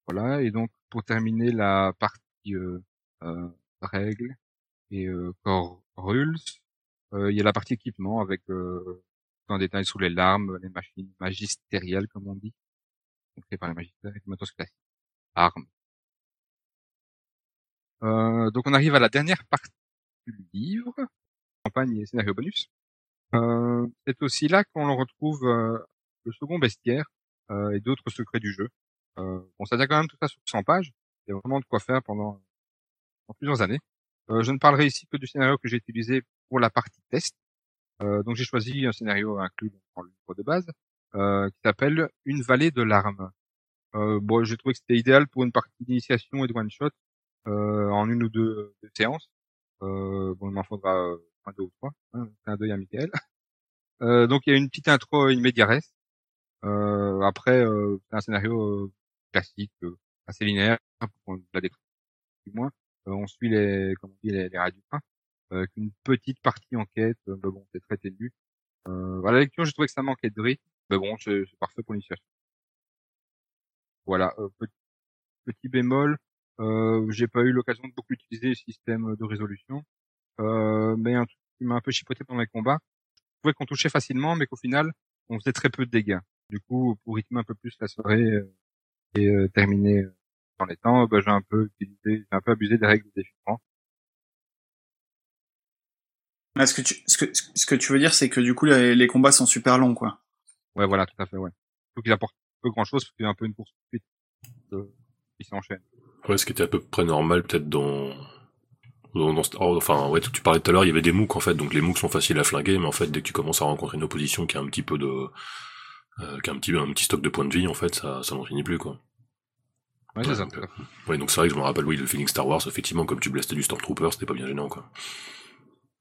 Voilà. Et donc pour terminer la partie euh, euh, règles et euh, core rules, il y a la partie équipement avec euh, en détail sur les larmes, les machines magistérielles comme on dit, donc par les les matos classiques, armes. Donc on arrive à la dernière partie du livre, campagne et scénario bonus. Euh, c'est aussi là qu'on retrouve euh, le second bestiaire euh, et d'autres secrets du jeu. Euh, bon, ça tient quand même tout ça sur 100 pages. Il y a vraiment de quoi faire pendant, pendant plusieurs années. Euh, je ne parlerai ici que du scénario que j'ai utilisé pour la partie test. Euh, donc j'ai choisi un scénario inclus dans le livre de base qui s'appelle Une vallée de larmes. Bon, j'ai trouvé que c'était idéal pour une partie d'initiation et de one shot en une ou deux, deux séances. Bon, il m'en faudra un, deux ou trois. Hein, un deuil à Michael. Euh, donc il y a une petite intro in media res. Euh, après, euh, c'est un scénario euh, classique, euh, assez linéaire, hein, pour la décrire du moins. On suit les, comment on dit, les, les euh, avec une petite partie enquête. Mais bon, c'est très ténu. À la lecture, j'ai trouvé que ça manquait de rythme. Mais bon, c'est parfait pour l'initiation. Voilà, petit, petit bémol. Euh, j'ai pas eu l'occasion de beaucoup utiliser le système de résolution, euh, mais un truc qui m'a un peu chipoté pendant les combats, je trouvais qu'on touchait facilement, mais qu'au final, on faisait très peu de dégâts. Du coup, pour rythmer un peu plus la soirée euh, et euh, terminer dans les temps, bah, j'ai un peu utilisé, j'ai un peu abusé des règles des chiffres. Ah, Ce que tu, ce que, ce que tu veux dire, c'est que du coup, les, les combats sont super longs, quoi. Ouais, voilà, tout à fait, ouais. Faut qu'ils apportent peu grand chose, parce qu'il y a un peu une course poursuite euh, qui s'enchaîne. Ouais, ce qui était à peu près normal peut-être dans... oh, enfin, ouais, tu parlais tout à l'heure, il y avait des MOOC en fait, donc les MOOC sont faciles à flinguer, mais en fait, dès que tu commences à rencontrer une opposition qui a un petit peu de... Euh, qui a un petit, un petit stock de points de vie, en fait, ça, ça n'en finit plus, quoi. Ouais, c'est Ouais, ça. donc. Ouais, donc c'est vrai que je me rappelle, oui, le feeling Star Wars, effectivement, comme tu blastais du Stormtrooper, c'était pas bien gênant, quoi.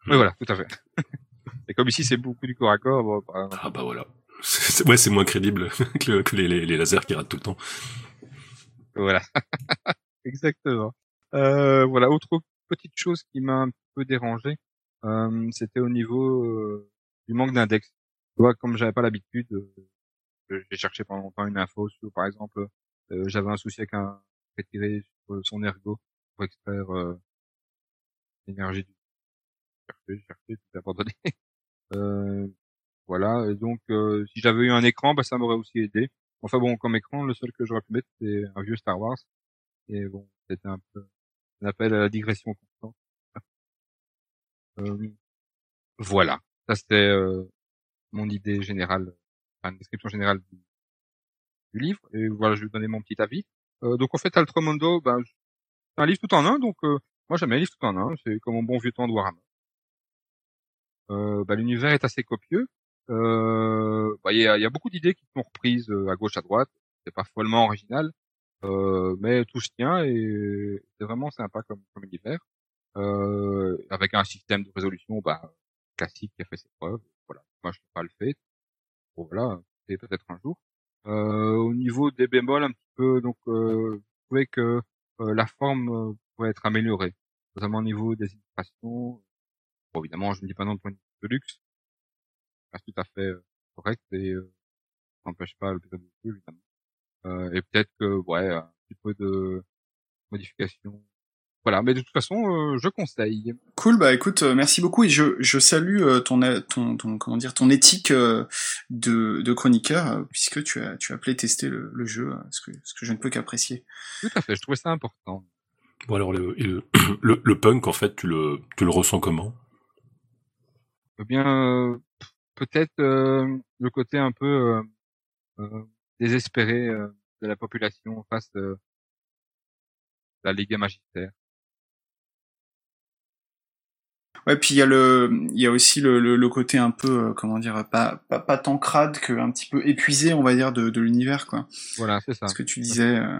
Oui, voilà, tout à fait. et comme ici, c'est beaucoup du corps à corps, bon, bah, Ah bah voilà. C'est- ouais, c'est moins crédible que, le- que les, les, les lasers qui ratent tout le temps. Voilà. Exactement. Euh, voilà, autre petite chose qui m'a un peu dérangé, euh, c'était au niveau euh, du manque d'index. Tu vois, comme j'avais pas l'habitude, euh, j'ai cherché pendant longtemps une info sur, par exemple, euh, j'avais un souci avec un retiré sur son ergo pour extraire euh, l'énergie du chercher, chercher, tout abandonné. euh, voilà. Et donc, euh, si j'avais eu un écran, bah, ça m'aurait aussi aidé. Enfin bon, comme écran, le seul que j'aurais pu mettre, c'est un vieux Star Wars. Et bon, c'était un peu un appel à la digression constante. Euh, voilà. Ça, c'était euh, mon idée générale, enfin, une description générale du, livre. Et voilà, je vais donner mon petit avis. Euh, donc, en fait, Altromondo, ben, c'est un livre tout en un. Donc, euh, moi, j'aime un livre tout en un. C'est comme un bon vieux temps de Warhammer. Euh, bah, l'univers est assez copieux. Euh, bah, il y, a, y, a, beaucoup d'idées qui sont reprises à gauche à droite. C'est pas follement original, mais tout se tient et c'est vraiment sympa comme, comme univers. Euh, avec un système de résolution bah, classique qui a fait ses preuves. Voilà, moi je n'ai pas le fait. Bon, voilà, c'est peut-être un jour. Euh, au niveau des bémols, un petit peu, donc euh, je trouvais que la forme pourrait être améliorée, notamment au niveau des illustrations. Bon, évidemment, je ne dis pas non de point de de luxe, c'est tout à fait correct et n'empêche pas le de évidemment. Euh, et peut-être que ouais, un petit peu de modification voilà, mais de toute façon, euh, je conseille. Cool, bah écoute, euh, merci beaucoup et je, je salue euh, ton, ton, ton comment dire ton éthique de, de chroniqueur puisque tu as tu as playtesté le, le jeu, ce que ce que je ne peux qu'apprécier. Tout à fait, je trouvais ça important. Bon alors le, le, le, le punk en fait, tu le tu le ressens comment? Eh bien, peut-être le côté un peu désespéré de la population face à la Ligue magistère. Ouais, puis il y a le, il y a aussi le, le, le côté un peu, euh, comment dire, pas, pas, pas tant crade que un petit peu épuisé, on va dire, de, de l'univers, quoi. Voilà, c'est ça. Ce que tu disais. Euh...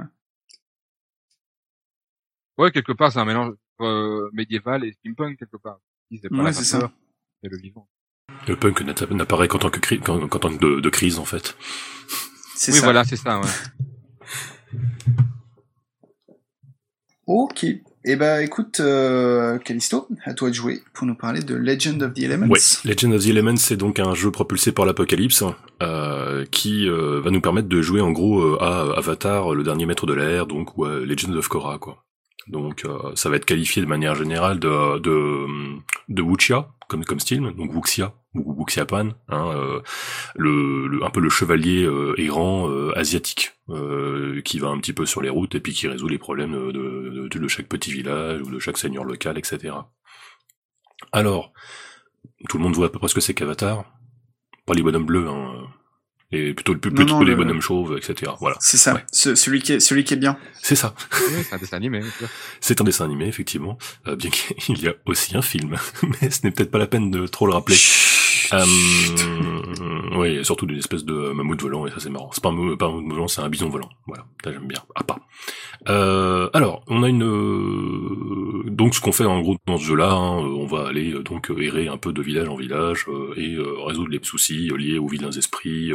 Ouais, quelque part, c'est un mélange euh, médiéval et steampunk quelque part. ouais, c'est ça. Et le vivant. Le punk n'apparaît qu'en tant que cri qu'en tant que de, de, crise, en fait. C'est oui, ça. voilà, c'est ça. Ouais. Ok. Eh ben, écoute, euh, Callisto, à toi de jouer pour nous parler de Legend of the Elements. Ouais, Legend of the Elements, c'est donc un jeu propulsé par l'Apocalypse euh, qui euh, va nous permettre de jouer en gros euh, à Avatar, le dernier maître de l'air, donc ou à Legend of Korra, quoi. Donc euh, ça va être qualifié de manière générale de de, de Wuxia comme comme style, donc Wuxia ou Wuxiapan, hein, euh, le, le, un peu le chevalier euh, errant euh, asiatique euh, qui va un petit peu sur les routes et puis qui résout les problèmes de, de, de, de chaque petit village ou de chaque seigneur local, etc. Alors, tout le monde voit à peu près ce que c'est qu'Avatar, pas les bonhommes bleus, hein, et plutôt, plutôt, non, non, les le... bonhommes chauves, etc. Voilà. C'est ça, ouais. Ce, celui qui est, celui qui est bien. C'est ça. Oui, c'est un dessin animé. c'est un dessin animé, effectivement, euh, bien qu'il y a aussi un film, mais ce n'est peut-être pas la peine de trop le rappeler. Euh, oui, surtout d'une espèce de mammouth volant, et ça c'est marrant. C'est pas un, pas un mammouth volant, c'est un bison volant. Voilà, ça j'aime bien. Ah pas. Euh, alors, on a une euh, donc ce qu'on fait en gros dans ce jeu-là, hein, on va aller euh, donc errer un peu de village en village euh, et résoudre les soucis liés aux vilains esprits,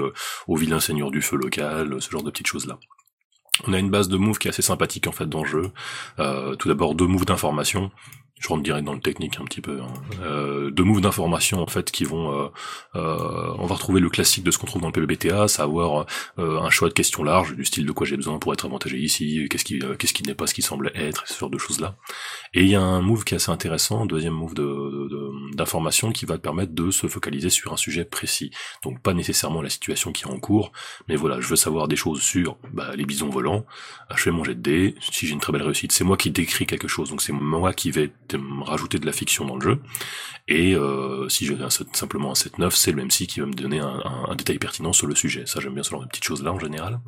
aux vilains seigneurs du feu local, ce genre de petites choses là. On a une base de moves qui est assez sympathique en fait dans le jeu. tout d'abord deux moves d'information je rentre direct dans le technique un petit peu. Hein. Euh, deux moves d'information en fait qui vont, euh, euh, on va retrouver le classique de ce qu'on trouve dans le PBTA, savoir euh, un choix de questions larges du style de quoi j'ai besoin pour être avantagé ici, qu'est-ce qui, euh, qu'est-ce qui n'est pas ce qui semble être, ce genre de choses là. Et il y a un move qui est assez intéressant, deuxième move de, d'information qui va te permettre de se focaliser sur un sujet précis. Donc pas nécessairement la situation qui est en cours, mais voilà, je veux savoir des choses sur bah, les bisons volants. Je fais mon jet de dés. Si j'ai une très belle réussite, c'est moi qui décris quelque chose, donc c'est moi qui vais rajouter de la fiction dans le jeu. Et euh, si j'ai simplement un 7-9, c'est le MC qui va me donner un, un, un, détail pertinent sur le sujet. Ça, j'aime bien ce genre de petites choses-là en général.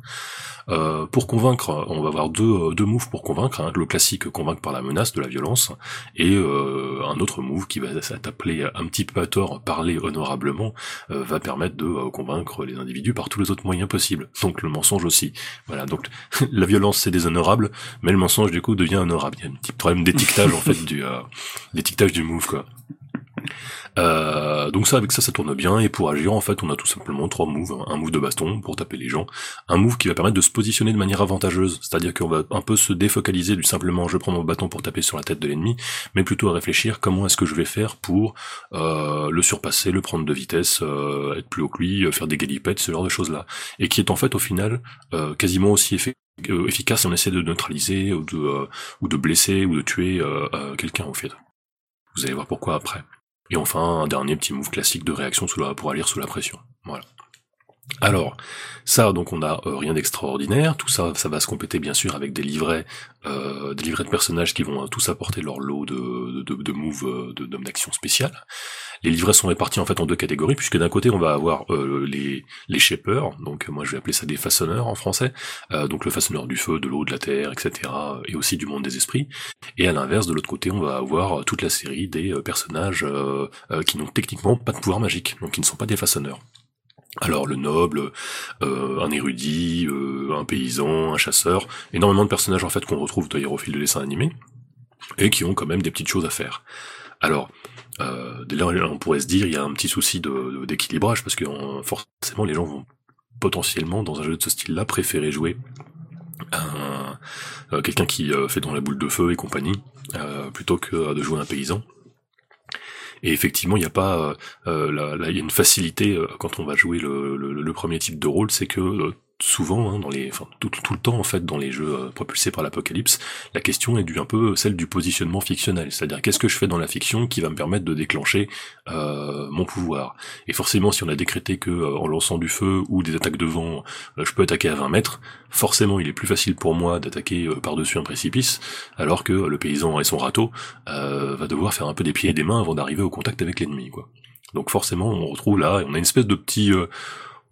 Euh, pour convaincre, on va avoir deux, deux moves pour convaincre. Hein. Le classique convaincre par la menace de la violence, et euh, un autre move qui va s'appeler un petit peu à tort parler honorablement, euh, va permettre de euh, convaincre les individus par tous les autres moyens possibles. Donc le mensonge aussi. Voilà, donc la violence c'est déshonorable, mais le mensonge du coup devient honorable. Il y a un petit problème d'étiquetage en fait du l'étiquetage du move quoi. Euh, donc ça, avec ça, ça tourne bien. Et pour agir, en fait, on a tout simplement trois moves. Un move de baston pour taper les gens, un move qui va permettre de se positionner de manière avantageuse, c'est-à-dire qu'on va un peu se défocaliser du simplement je prends mon bâton pour taper sur la tête de l'ennemi, mais plutôt à réfléchir comment est-ce que je vais faire pour euh, le surpasser, le prendre de vitesse, euh, être plus haut que lui, faire des galipettes, ce genre de choses-là. Et qui est en fait au final quasiment aussi efficace on essaie de neutraliser ou de, ou de blesser ou de tuer quelqu'un au fait. Vous allez voir pourquoi après. Et enfin, un dernier petit move classique de réaction sous la, pour aller sous la pression. Voilà. Alors, ça, donc on a euh, rien d'extraordinaire. Tout ça, ça va se compléter bien sûr avec des livrets, euh, des livrets de personnages qui vont tous apporter leur lot de, de, de, moves, euh, de d'action spéciales. Les livrets sont répartis en fait en deux catégories, puisque d'un côté on va avoir les les shapers, donc moi je vais appeler ça des façonneurs en français, donc le façonneur du feu, de l'eau, de la terre, etc., et aussi du monde des esprits. Et à l'inverse, de l'autre côté, on va avoir toute la série des personnages qui n'ont techniquement pas de pouvoir magique, donc qui ne sont pas des façonneurs. Alors le noble, euh, un érudit, euh, un paysan, un chasseur, énormément de personnages en fait qu'on retrouve d'ailleurs au fil de dessin animé, et qui ont quand même des petites choses à faire. Alors, euh, là on pourrait se dire il y a un petit souci d'équilibrage, parce que forcément les gens vont potentiellement dans un jeu de ce style-là préférer jouer euh, quelqu'un qui fait dans la boule de feu et compagnie, plutôt que de jouer un paysan. Et effectivement, il n'y a pas, euh, il y a une facilité euh, quand on va jouer le, premier type de rôle, c'est que euh, souvent, hein, dans les, enfin tout, le temps en fait, dans les jeux euh, propulsés par l'apocalypse, la question est du un peu celle du positionnement fictionnel, c'est-à-dire qu'est-ce que je fais dans la fiction qui va me permettre de déclencher euh, mon pouvoir? Et forcément, si on a décrété que euh, en lançant du feu ou des attaques de vent, je peux attaquer à 20 mètres, forcément, il est plus facile pour moi d'attaquer par-dessus un précipice, alors que le paysan et son râteau va devoir faire un peu des pieds et des mains avant d'arriver au contact avec l'ennemi, quoi. Donc forcément, on retrouve là, on a une espèce de petit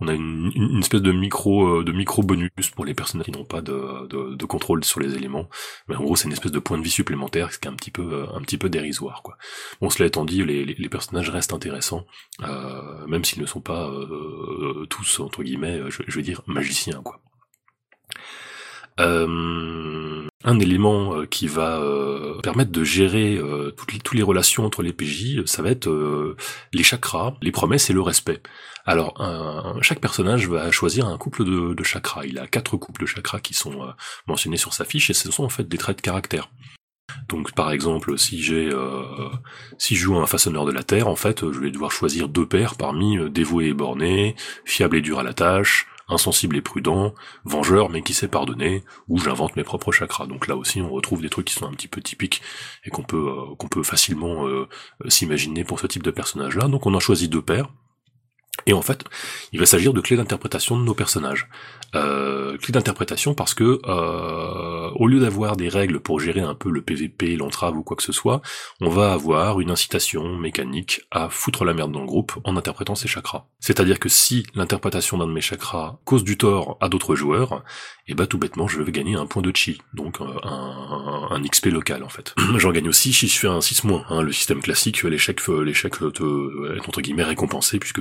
on a une, espèce de micro euh, de micro bonus pour les personnes qui n'ont pas de, de, contrôle sur les éléments. Mais en gros, c'est une espèce de point de vie supplémentaire, ce qui est un petit peu euh, un petit peu dérisoire, quoi. Bon, cela étant dit, les, les, personnages restent intéressants, euh, même s'ils ne sont pas euh, tous entre guillemets, je, je, vais dire magiciens, quoi. Un élément qui va permettre de gérer toutes les, toutes les relations entre les PJ, ça va être les chakras, les promesses et le respect. Alors, chaque personnage va choisir un couple de, chakras. Il a quatre couples de chakras qui sont euh, mentionnés sur sa fiche, et ce sont en fait des traits de caractère. Donc par exemple, si j'ai euh, si je joue un façonneur de la terre, en fait, je vais devoir choisir deux paires parmi euh, dévoué et borné, fiable et dur à la tâche, insensible et prudent, vengeur mais qui sait pardonner, ou j'invente mes propres chakras. Donc là aussi, on retrouve des trucs qui sont un petit peu typiques et qu'on peut qu'on peut facilement s'imaginer pour ce type de personnage-là. Donc on en choisit deux paires. Et en fait, il va s'agir de clés d'interprétation de nos personnages. Euh, clés d'interprétation parce que euh, au lieu d'avoir des règles pour gérer un peu le PVP, l'entrave ou quoi que ce soit, on va avoir une incitation mécanique à foutre la merde dans le groupe en interprétant ses chakras. C'est-à-dire que si l'interprétation d'un de mes chakras cause du tort à d'autres joueurs, et bah tout bêtement je vais gagner un point de chi, donc euh, un, un, XP local en fait. J'en gagne aussi si je fais un 6 hein, le système classique, l'échec l'échec te est entre guillemets récompensé puisque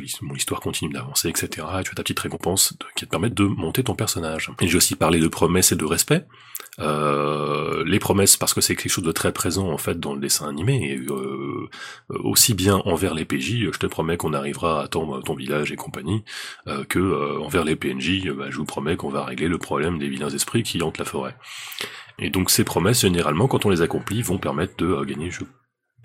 continue d'avancer, etc. Et tu as ta petite récompense qui te permet de monter ton personnage. Et j'ai aussi parlé de promesses et de respect. Euh, les promesses parce que c'est quelque chose de très présent en fait dans le dessin animé, et, euh, aussi bien envers les PJ, je te promets qu'on arrivera à ton, ton village et compagnie, euh, que euh, envers les PNJ, bah, je vous promets qu'on va régler le problème des vilains esprits qui hantent la forêt. Et donc ces promesses, généralement, quand on les accomplit, vont permettre de gagner, je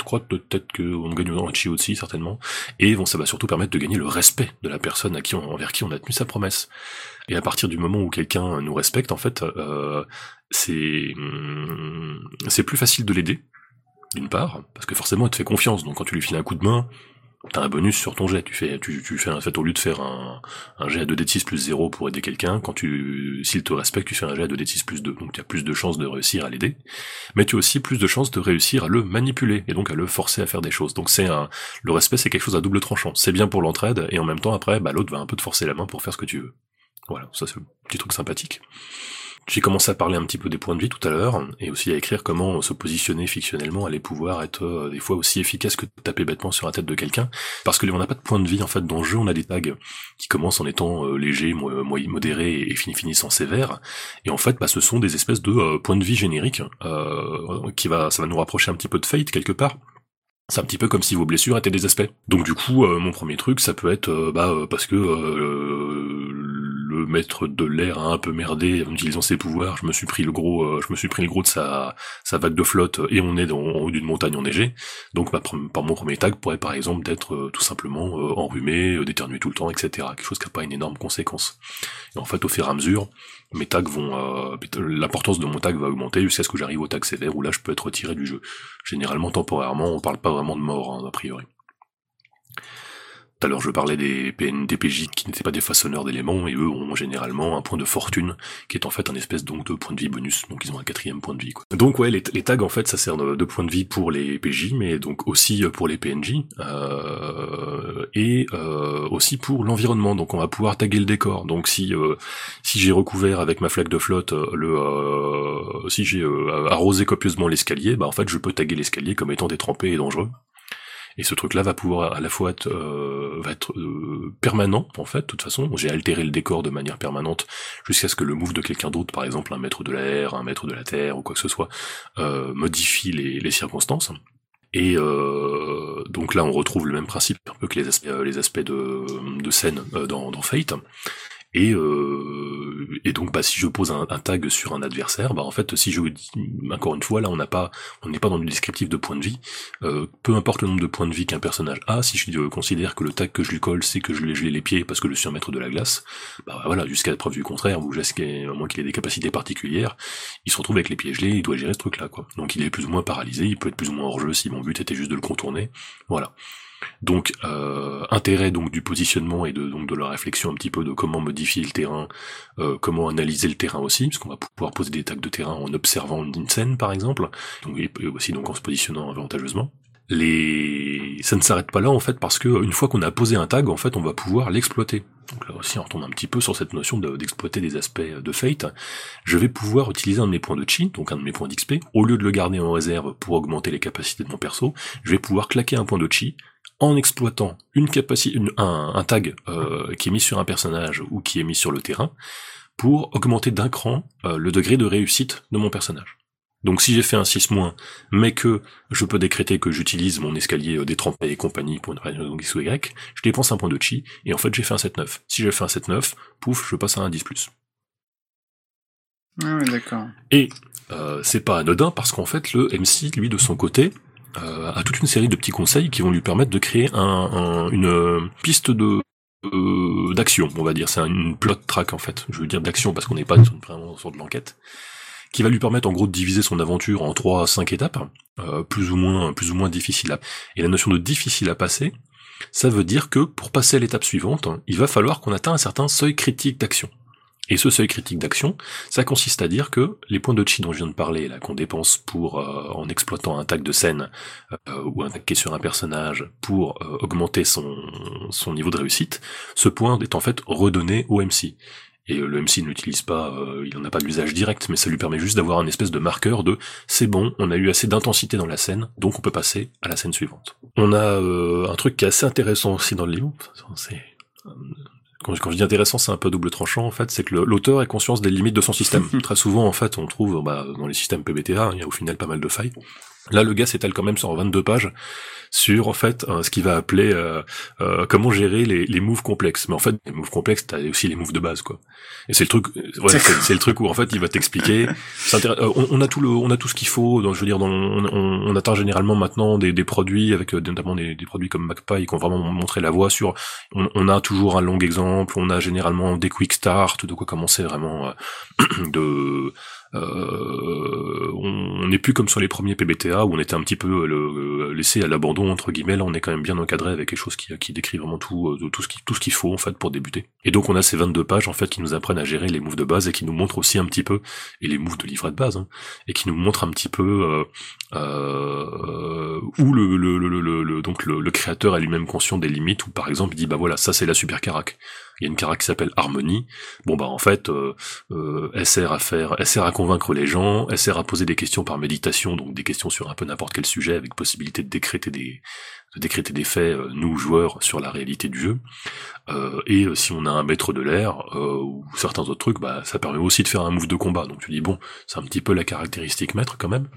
crois peut-être qu'on gagne un chi aussi certainement, et bon, ça va surtout permettre de gagner le respect de la personne à qui envers qui on a tenu sa promesse. Et à partir du moment où quelqu'un nous respecte, en fait, euh, c'est hum, c'est plus facile de l'aider, d'une part, parce que forcément il te fait confiance, donc quand tu lui files un coup de main, t'as un bonus sur ton jet. Tu fais, tu, fais en fait au lieu de faire un, un jet à 2d6 plus 0 pour aider quelqu'un, quand tu, s'il te respecte, tu fais un jet à 2d6 plus 2. Donc tu as plus de chances de réussir à l'aider, mais tu as aussi plus de chances de réussir à le manipuler et donc à le forcer à faire des choses. Donc c'est un, le respect c'est quelque chose à double tranchant. C'est bien pour l'entraide et en même temps après, bah l'autre va un peu te forcer la main pour faire ce que tu veux. Voilà, ça c'est un petit truc sympathique. J'ai commencé à parler un petit peu des points de vie tout à l'heure, et aussi à écrire comment se positionner fictionnellement allait pouvoir être euh, des fois aussi efficace que de taper bêtement sur la tête de quelqu'un, parce que on n'a pas de point de vie en fait dans le jeu, on a des tags qui commencent en étant euh, légers, moyens, modérés et finissant sévères, et en fait bah, ce sont des espèces de euh, points de vie génériques, qui va, ça va nous rapprocher un petit peu de Fate quelque part, C'est un petit peu comme si vos blessures étaient des aspects. Donc du coup, mon premier truc, ça peut être bah parce que maître de l'air un peu merdé en utilisant ses pouvoirs. Je me suis pris le gros, euh, je me suis pris le gros de sa, sa vague de flotte et on est en haut d'une montagne enneigée. Donc ma, par mon premier tag pourrait par exemple d'être euh, tout simplement euh, enrhumé, d'éternuer tout le temps, etc. Quelque chose qui n'a pas une énorme conséquence. Et en fait, au fur et à mesure, mes tags vont, l'importance de mon tag va augmenter jusqu'à ce que j'arrive au tag sévère où là je peux être retiré du jeu. Généralement temporairement, on parle pas vraiment de mort hein, a priori. Tout à l'heure, je parlais des, PN, PJ qui n'étaient pas des façonneurs d'éléments, et eux ont généralement un point de fortune, qui est en fait un espèce donc de point de vie bonus, donc ils ont un quatrième point de vie. Quoi. Donc ouais, les, tags en fait, ça sert de, point de vie pour les PJ, mais donc aussi pour les PNJ, euh, et euh, aussi pour l'environnement. Donc on va pouvoir taguer le décor. Donc si euh, si j'ai recouvert avec ma flaque de flotte le, si j'ai arrosé copieusement l'escalier, bah en fait je peux taguer l'escalier comme étant détrempé et dangereux. Et ce truc-là va pouvoir à la fois être, euh, va être euh, permanent, en fait, de toute façon. J'ai altéré le décor de manière permanente jusqu'à ce que le move de quelqu'un d'autre, par exemple un maître de l'air, un maître de la terre ou quoi que ce soit, euh, modifie les, les circonstances. Et donc là, on retrouve le même principe un peu que les aspects, les aspects de, de scène dans, dans Fate. Et, euh, et donc bah si je pose un, tag sur un adversaire, bah en fait si je encore une fois là on n'a pas on n'est pas dans du descriptif de point de vie, euh, peu importe le nombre de points de vie qu'un personnage a, si je considère que le tag que je lui colle c'est que je lui ai gelé les pieds parce que je suis un maître de la glace, bah voilà jusqu'à la preuve du contraire ou jusqu'à moins qu'il ait des capacités particulières, il se retrouve avec les pieds gelés, il doit gérer ce truc là quoi. Donc il est plus ou moins paralysé, il peut être plus ou moins hors jeu si mon but était juste de le contourner, voilà. Donc euh, intérêt donc du positionnement et de donc de la réflexion un petit peu de comment modifier le terrain, euh, comment analyser le terrain aussi, parce qu'on va pouvoir poser des tags de terrain en observant une scène par exemple, donc et aussi donc en se positionnant avantageusement. Les ça ne s'arrête pas là en fait parce que une fois qu'on a posé un tag en fait on va pouvoir l'exploiter. Donc là aussi on retourne un petit peu sur cette notion d'exploiter des aspects de Fate. Je vais pouvoir utiliser un de mes points de chi, donc un de mes points d'XP, au lieu de le garder en réserve pour augmenter les capacités de mon perso, je vais pouvoir claquer un point de chi en exploitant une capacité, un, tag euh, qui est mis sur un personnage ou qui est mis sur le terrain pour augmenter d'un cran euh, le degré de réussite de mon personnage. Donc si j'ai fait un 6-, mais que je peux décréter que j'utilise mon escalier euh, détrempé et compagnie pour une raison X ou Y, je dépense un point de chi, et en fait j'ai fait un 7-9. Si j'ai fait un 7-9, pouf, je passe à un 10+. Ah ouais, d'accord. Et euh, c'est pas anodin parce qu'en fait le MC, lui de son côté, euh, a toute une série de petits conseils qui vont lui permettre de créer un, une euh, piste de euh, d'action, on va dire. C'est une plot track en fait. Je veux dire d'action parce qu'on n'est pas vraiment sur de l'enquête qui va lui permettre en gros de diviser son aventure en trois à cinq étapes, euh, plus ou moins plus ou moins difficiles à. Et la notion de difficile à passer, ça veut dire que pour passer à l'étape suivante, il va falloir qu'on atteigne un certain seuil critique d'action. Et ce seuil critique d'action, ça consiste à dire que les points de chi dont je viens de parler, là, qu'on dépense pour, euh, en exploitant un tag de scène, euh, ou un tag qui est sur un personnage, pour euh, augmenter son, son niveau de réussite, ce point est en fait redonné au MC. Et le MC ne l'utilise pas, il n'en a pas d'usage direct, mais ça lui permet juste d'avoir un espèce de marqueur de c'est bon, on a eu assez d'intensité dans la scène, donc on peut passer à la scène suivante. On a un truc qui est assez intéressant aussi dans le livre, c'est quand, je dis intéressant, c'est un peu double tranchant en fait, c'est que l'auteur ait conscience des limites de son système. Très souvent en fait, on trouve bah, dans les systèmes PBTA, il y a au final pas mal de failles. Là, le gars s'étale quand même sur 22 pages sur en fait ce qu'il va appeler euh, euh, comment gérer les, les moves complexes. Mais en fait, les moves complexes, t'as aussi les moves de base, quoi. Et c'est le truc, ouais, c'est le truc où en fait il va t'expliquer. Euh, on, on, a tout le, on a tout ce qu'il faut. Donc, je veux dire, dans, on, on, atteint généralement maintenant des, des produits avec notamment des, des, produits comme MacPie qui ont vraiment montré la voie sur. On, a toujours un long exemple. On a généralement des quick start, de quoi commencer vraiment de euh, on n'est plus comme sur les premiers PBTA où on était un petit peu le, laissé à l'abandon entre guillemets. Là, on est quand même bien encadré avec quelque chose qui, qui décrit vraiment tout, euh, tout ce qu'il faut en fait pour débuter. Et donc on a ces 22 pages en fait qui nous apprennent à gérer les moves de base et qui nous montrent aussi un petit peu et les moves de livret de base hein, et qui nous montrent un petit peu euh, euh, où le, donc le, créateur est lui-même conscient des limites. Ou par exemple il dit bah voilà ça c'est la super carac il y a une carac qui s'appelle Harmonie. Bon bah en fait, euh, euh, elle sert à faire, elle sert à convaincre les gens, elle sert à poser des questions par méditation, donc des questions sur un peu n'importe quel sujet, avec possibilité de décréter des, faits, euh, nous joueurs, sur la réalité du jeu. Euh, et euh, si on a un maître de l'air ou certains autres trucs, bah ça permet aussi de faire un move de combat. Donc tu dis bon, c'est un petit peu la caractéristique maître quand même.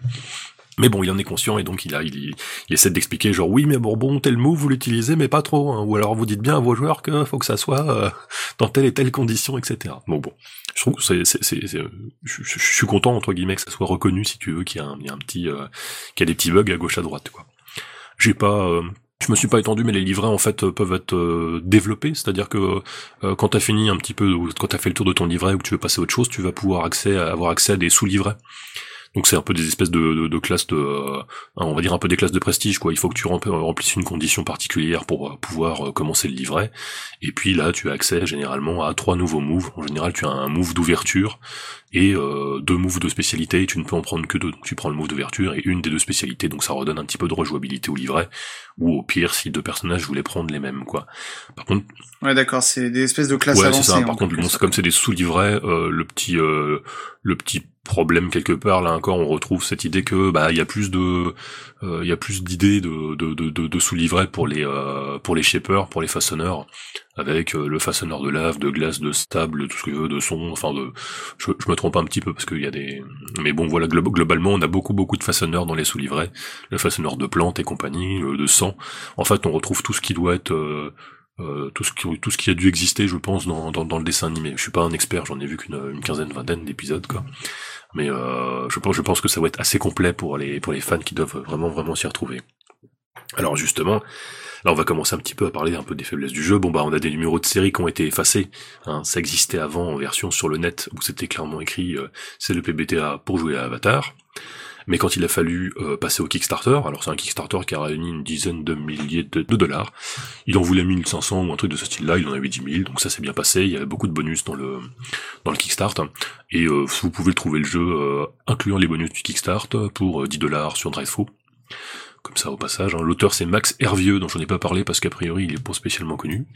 Mais bon, il en est conscient et donc il a, il, essaie d'expliquer genre oui, mais bon, bon, tel mot vous l'utilisez, mais pas trop, hein. ou alors vous dites bien à vos joueurs que faut que ça soit euh, dans telle et telle condition, etc. Bon, bon, je trouve que c'est, je, suis content entre guillemets que ça soit reconnu, si tu veux, qu'il y a un, il petit, euh, qu'il y a des petits bugs à gauche à droite, quoi. J'ai pas, euh, je me suis pas étendu, mais les livrets en fait peuvent être développés, c'est-à-dire que euh, quand t'as fini un petit peu, ou quand t'as fait le tour de ton livret ou que tu veux passer à autre chose, tu vas pouvoir avoir accès à des sous-livrets. Donc c'est un peu des espèces de, classes de, euh, on va dire un peu des classes de prestige quoi. Il faut que tu remplisses une condition particulière pour euh, pouvoir euh, commencer le livret. Et puis là, tu as accès généralement à trois nouveaux moves. En général, tu as un move d'ouverture et deux moves de spécialité. Et tu ne peux en prendre que deux. tu prends le move d'ouverture et une des deux spécialités. Donc ça redonne un petit peu de rejouabilité au livret. Ou au pire, si deux personnages voulaient prendre les mêmes quoi. Par contre, ouais d'accord, c'est des espèces de classes ouais, c'est Ça. Par contre, comme c'est des sous-livrets, le petit le petit problème quelque part là encore on retrouve cette idée que bah il y a plus de euh, il y a plus d'idées de, de, de, de, sous-livrets pour les euh, pour les shapers pour les façonneurs avec euh, le façonneur de lave de glace de stable tout ce que veut de son enfin de je, je me trompe un petit peu parce qu'il y a des mais bon voilà globalement on a beaucoup beaucoup de façonneurs dans les sous-livrets. Le façonneur de plantes et compagnie de sang. En fait on retrouve tout ce qui doit être euh, tout ce qui tout ce qui a dû exister je pense dans, dans, dans le dessin animé. Je suis pas un expert j'en ai vu qu'une une quinzaine vingtaine d'épisodes quoi. Mais euh, je pense je pense que ça va être assez complet pour les pour les fans qui doivent vraiment vraiment s'y retrouver. Alors justement Là, on va commencer un petit peu à parler un peu des faiblesses du jeu. Bon, bah, on a des numéros de série qui ont été effacés. Hein. Ça existait avant en version sur le net où c'était clairement écrit euh, c'est le PBTA pour jouer à Avatar. Mais quand il a fallu euh, passer au Kickstarter, alors c'est un Kickstarter qui a réuni une dizaine de milliers de, dollars, il en voulait 1500 ou un truc de ce style-là, il en avait 10 000, donc ça s'est bien passé, il y avait beaucoup de bonus dans le dans le Kickstarter, et euh, vous pouvez trouver le jeu, euh, incluant les bonus du Kickstarter, pour 10 dollars sur DriveThru. Comme ça au passage, hein. l'auteur c'est Max Hervieux, dont j'en ai pas parlé parce qu'a priori il est pas spécialement connu.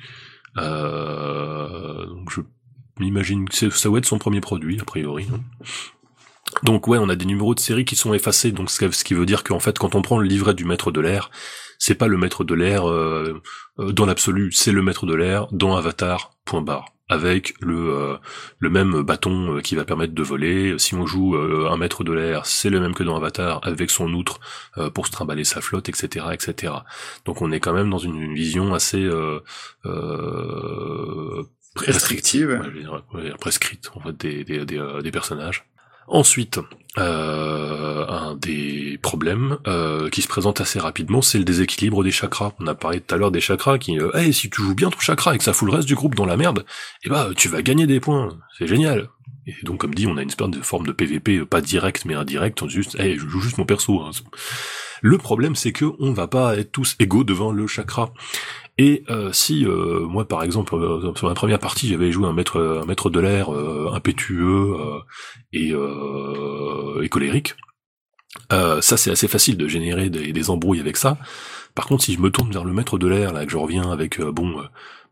donc je m'imagine que ça va être son premier produit, a priori. Donc ouais, on a des numéros de série qui sont effacés, donc ce qui veut dire qu'en fait, quand on prend le livret du maître de l'air, c'est pas le maître de l'air euh, euh, dans l'absolu, c'est le maître de l'air dans Avatar. Point barre. Avec le euh, le même bâton qui va permettre de voler. Si on joue un maître de l'air, c'est le même que dans Avatar, avec son outre pour se trimballer sa flotte, etc., etc. Donc on est quand même dans une, vision assez restrictive, prescrite en fait des, des, des personnages. Ensuite, euh, un des problèmes euh, qui se présente assez rapidement, c'est le déséquilibre des chakras. On a parlé tout à l'heure des chakras qui, euh, hey, si tu joues bien ton chakra et que ça fout le reste du groupe dans la merde, eh bah tu vas gagner des points. C'est génial. Et donc comme dit, on a une espèce de forme de PVP pas direct mais indirect. On juste, hey, je joue juste mon perso. Hein. Le problème, c'est que on va pas être tous égaux devant le chakra. Et euh, si euh, moi par exemple euh, sur la première partie j'avais joué un maître un maître de l'air impétueux et, et colérique, ça c'est assez facile de générer des, embrouilles avec ça. Par contre si je me tourne vers le maître de l'air là que je reviens avec bon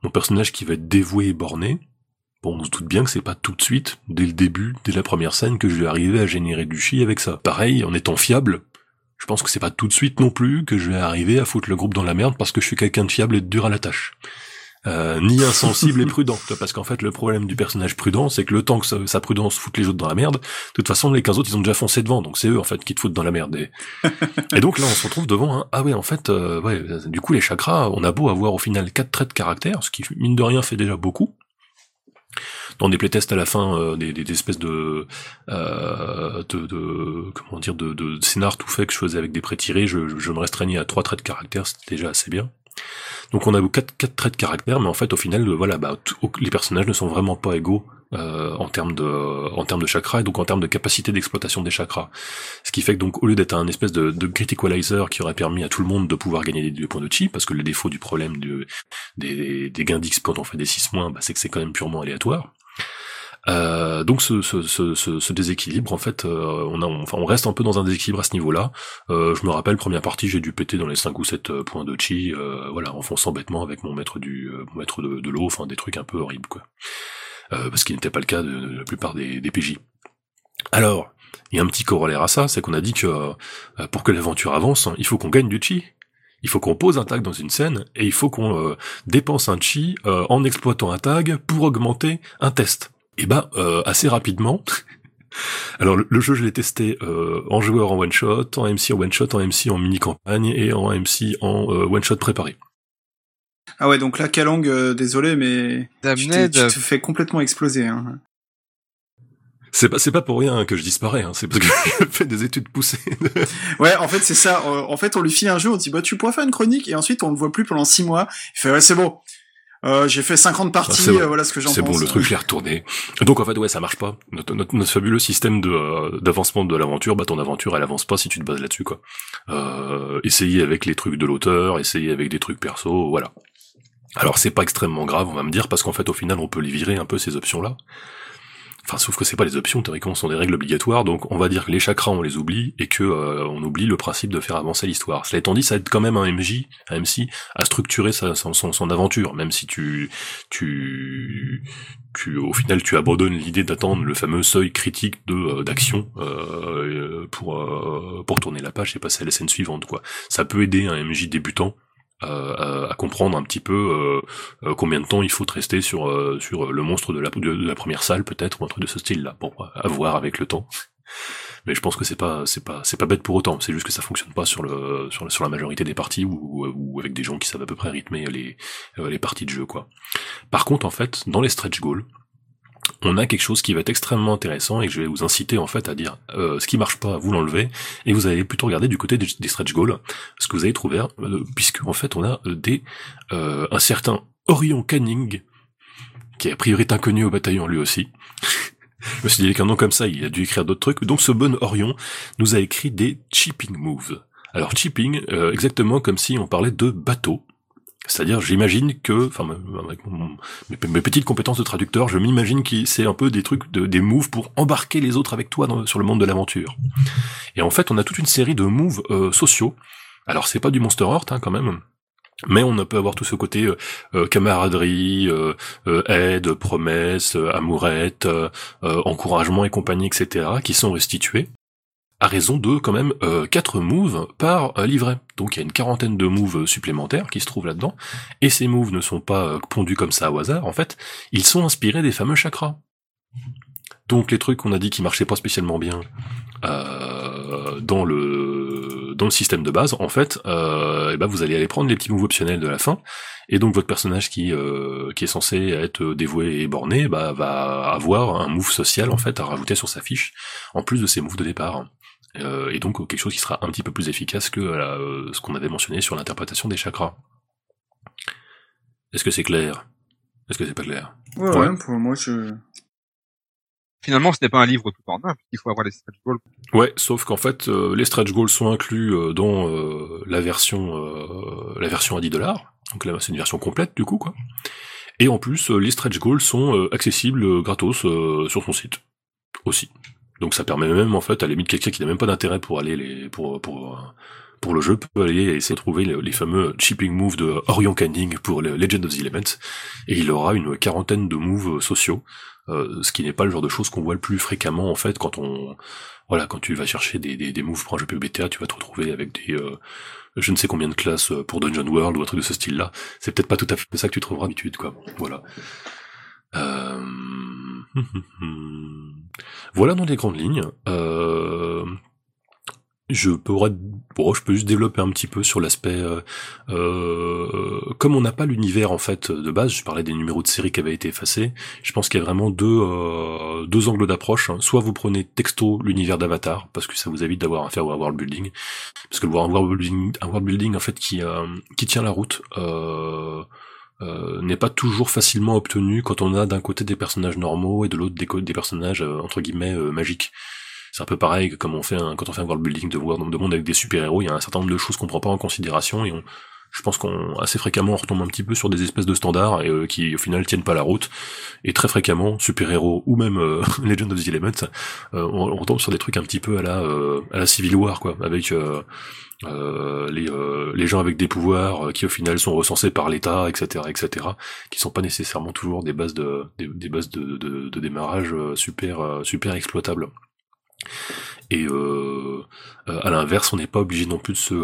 mon personnage qui va être dévoué et borné, bon on se doute bien que c'est pas tout de suite dès le début dès la première scène que je vais arriver à générer du chi avec ça. Pareil en étant fiable, je pense que c'est pas tout de suite non plus que je vais arriver à foutre le groupe dans la merde parce que je suis quelqu'un de fiable et de dur à la tâche. Euh, ni insensible et prudent. Parce qu'en fait, le problème du personnage prudent, c'est que le temps que sa, prudence fout les autres dans la merde, de toute façon, les 15 autres, ils ont déjà foncé devant, donc c'est eux, en fait, qui te foutent dans la merde. Et, donc là, on se retrouve devant un, ah ouais, en fait, euh, ouais, du coup, les chakras, on a beau avoir au final quatre traits de caractère, ce qui, mine de rien, fait déjà beaucoup dans des playtests à la fin, euh, des, espèces de, euh, comment dire, de, scénar tout fait que je faisais avec des pré-tirés, je, je, me restreignais à trois traits de caractère, c'était déjà assez bien. Donc on a quatre, quatre traits de caractère, mais en fait au final, voilà, bah, les personnages ne sont vraiment pas égaux euh, en termes de en termes de chakras et donc en termes de capacité d'exploitation des chakras. Ce qui fait que donc au lieu d'être un espèce de, de grit equalizer qui aurait permis à tout le monde de pouvoir gagner des, points de chi, parce que le défaut du problème de, des, des gains d'X quand on fait des 6 moins, bah, c'est que c'est quand même purement aléatoire. Euh, donc ce, déséquilibre, en fait, euh, on, reste un peu dans un déséquilibre à ce niveau-là. Euh, je me rappelle, première partie, j'ai dû péter dans les 5 ou 7 euh, points de chi, voilà, en fonçant bêtement avec mon maître du mon maître de, l'eau, enfin des trucs un peu horribles, quoi. parce qu'il n'était pas le cas de, la plupart des, des PJ. Alors, il y a un petit corollaire à ça, c'est qu'on a dit que pour que l'aventure avance, il faut qu'on gagne du chi. Il faut qu'on pose un tag dans une scène et il faut qu'on dépense un chi en exploitant un tag pour augmenter un test et eh ben euh, assez rapidement, Alors le, jeu, je l'ai testé euh, en joueur en one shot, en MC en one shot, en MC en mini campagne et en MC en euh, one shot préparé. Ah ouais, donc là, Kalong, euh, désolé, mais tu, tu, te fais complètement exploser. Hein. C'est pas, c'est pas pour rien que je disparais, hein. c'est parce que je fais des études poussées. ouais, en fait, c'est ça. En fait, on lui file un jeu, on dit, bah, tu pourrais faire une chronique, et ensuite, on le voit plus pendant six mois. Il fait, ouais, c'est bon. Euh, j'ai fait 50 parties, ah, voilà ce que j'en pense. C'est bon, le truc est retourné. Donc en fait, ouais, ça marche pas. Notre, notre, notre fabuleux système de euh, d'avancement de l'aventure, bah ton aventure, elle avance pas si tu te bases là-dessus, quoi. Euh, essayer avec les trucs de l'auteur, essayer avec des trucs perso, voilà. Alors c'est pas extrêmement grave, on va me dire, parce qu'en fait, au final, on peut les virer un peu ces options-là. Enfin, sauf que c'est pas les options, théoriquement, ce sont des règles obligatoires, donc on va dire que les chakras, on les oublie, et que euh, on oublie le principe de faire avancer l'histoire. Cela étant dit, ça aide quand même un MJ, un MC, à structurer sa, son, son, aventure, même si tu, tu, tu, au final, tu abandonnes l'idée d'attendre le fameux seuil critique de euh, d'action euh, pour pour tourner la page et passer à la scène suivante, quoi. Ça peut aider un MJ débutant à, comprendre un petit peu euh, euh, combien de temps il faut rester sur euh, sur le monstre de la, première salle peut-être ou un truc de ce style-là. Bon, à voir avec le temps. Mais je pense que c'est pas c'est pas c'est pas bête pour autant. C'est juste que ça fonctionne pas sur le sur, sur la majorité des parties ou, ou avec des gens qui savent à peu près rythmer les les parties de jeu quoi. Par contre en fait dans les stretch goals on a quelque chose qui va être extrêmement intéressant et que je vais vous inciter en fait à dire euh, ce qui marche pas, vous l'enlevez et vous allez plutôt regarder du côté des, stretch goals ce que vous allez trouver euh, puisque en fait on a euh, des un certain Orion Canning qui a priori est inconnu au bataillon lui aussi. je me suis dit avec un nom comme ça, il a dû écrire d'autres trucs. Donc ce bon Orion nous a écrit des chipping moves. Alors chipping, exactement comme si on parlait de bateau. C'est-à-dire, j'imagine que, enfin, avec mes, petites compétences de traducteur, je m'imagine que c'est un peu des trucs, de, des moves pour embarquer les autres avec toi sur le monde de l'aventure. Et en fait, on a toute une série de moves euh, sociaux. Alors, c'est pas du Monster Heart, hein, quand même. Mais on peut avoir tout ce côté euh, euh, camaraderie, aide, promesse, amourette, encouragement et compagnie, etc., qui sont restitués à raison de quand même euh, 4 moves par euh, livret. Donc il y a une quarantaine de moves supplémentaires qui se trouvent là-dedans, et ces moves ne sont pas euh, pondus comme ça au hasard, en fait, ils sont inspirés des fameux chakras. Donc les trucs qu'on a dit qui marchaient pas spécialement bien euh, dans le dans le système de base, en fait, et eh ben vous allez aller prendre les petits moves optionnels de la fin, et donc votre personnage qui qui est censé être dévoué et borné, bah, va avoir un move social en fait à rajouter sur sa fiche, en plus de ses moves de départ. Euh, et donc quelque chose qui sera un petit peu plus efficace que euh, ce qu'on avait mentionné sur l'interprétation des chakras. Est-ce que c'est clair? Est-ce que c'est pas clair? Ouais, ouais, pour moi je... Finalement, ce n'est pas un livre tout en un, il faut avoir les stretch goals. Ouais, sauf qu'en fait, euh, les stretch goals sont inclus dans la version la version à 10 dollars. Donc là, c'est une version complète du coup, quoi. Et en plus, les stretch goals sont accessibles gratos sur son site aussi. Donc ça permet même en fait à la limite quelqu'un qui n'a même pas d'intérêt pour aller pour pour pour le jeu peut aller essayer de trouver les, fameux chipping moves de Orion Canning pour le Legend of the Elements et il aura une quarantaine de moves sociaux, euh, ce qui n'est pas le genre de choses qu'on voit le plus fréquemment en fait quand on voilà quand tu vas chercher des, des, moves pour un jeu PBTA, tu vas te retrouver avec des euh, je ne sais combien de classes pour Dungeon World ou un truc de ce style-là. C'est peut-être pas tout à fait ça que tu trouveras d'habitude quoi. Voilà. Euh... voilà dans les grandes lignes. Euh... Je pourrais, bon, je peux juste développer un petit peu sur l'aspect, euh, comme on n'a pas l'univers en fait de base. Je parlais des numéros de série qui avaient été effacés. Je pense qu'il y a vraiment deux deux angles d'approche. Soit vous prenez texto l'univers d'Avatar parce que ça vous évite d'avoir à faire un world building, parce que le world building, un world building en fait qui qui tient la route. Euh, n'est pas toujours facilement obtenu quand on a d'un côté des personnages normaux et de l'autre des, des, personnages euh, entre guillemets euh, magiques. C'est un peu pareil que comme on fait un, quand on fait un world building de, de monde avec des super-héros, il y a un certain nombre de choses qu'on prend pas en considération et on, je pense qu'on assez fréquemment on retombe un petit peu sur des espèces de standards et, qui au final tiennent pas la route et très fréquemment super-héros ou même Legend of the Elements on, on, retombe sur des trucs un petit peu à la à la Civil War quoi avec euh, les, euh, les gens avec des pouvoirs euh, qui au final sont recensés par l'État, etc., etc., qui sont pas nécessairement toujours des bases de des, bases de, démarrage super super exploitables. Et euh, à l'inverse, on n'est pas obligé non plus de se,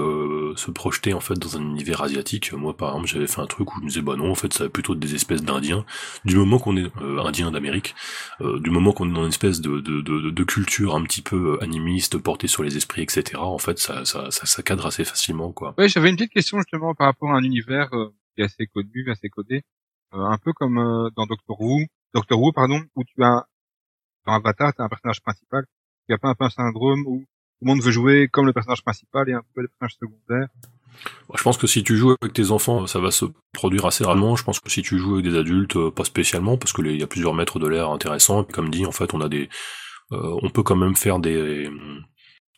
se, se projeter en fait dans un univers asiatique. Moi, par exemple, j'avais fait un truc où je me disais bah non, en fait, ça va plutôt des espèces d'Indiens. Du moment qu'on est euh, Indien d'Amérique, euh, du moment qu'on est dans une espèce de, de, de, de, culture un petit peu animiste, portée sur les esprits, etc. En fait, ça, ça, ça, cadre assez facilement, quoi. Ouais, j'avais une petite question justement par rapport à un univers qui est assez connu, assez codé, un peu comme dans Doctor Who, Doctor Who, pardon, où tu as dans Avatar, tu as un personnage principal, a pas un syndrome où tout le monde veut jouer comme le personnage principal et un peu le personnage secondaire. Je pense que si tu joues avec tes enfants, ça va se produire assez rarement. Je pense que si tu joues avec des adultes, euh, pas spécialement, parce que il y a plusieurs maîtres de l'air intéressants. Et comme dit, en fait, on a des, euh, on peut quand même faire des,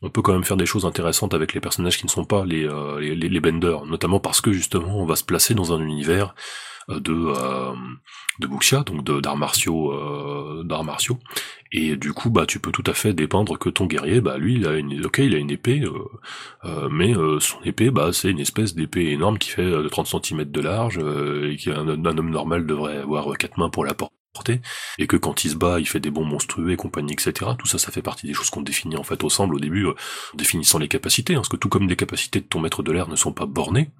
on peut quand même faire des choses intéressantes avec les personnages qui ne sont pas les, euh, les, benders, notamment parce que justement, on va se placer dans un univers de euh, de Buxia, donc d'arts martiaux, euh, d'arts martiaux. Et du coup, bah, tu peux tout à fait dépeindre que ton guerrier, bah, lui, il a une, ok, il a une épée, euh, euh mais euh, son épée, bah, c'est une espèce d'épée énorme qui fait 30 cm de large et qui un, un, homme normal devrait avoir quatre mains pour la porter. Et que quand il se bat, il fait des bons monstrueux et compagnie, etc. Tout ça, ça fait partie des choses qu'on définit en fait ensemble au début, en définissant les capacités, hein, parce que tout comme les capacités de ton maître de l'air ne sont pas bornées.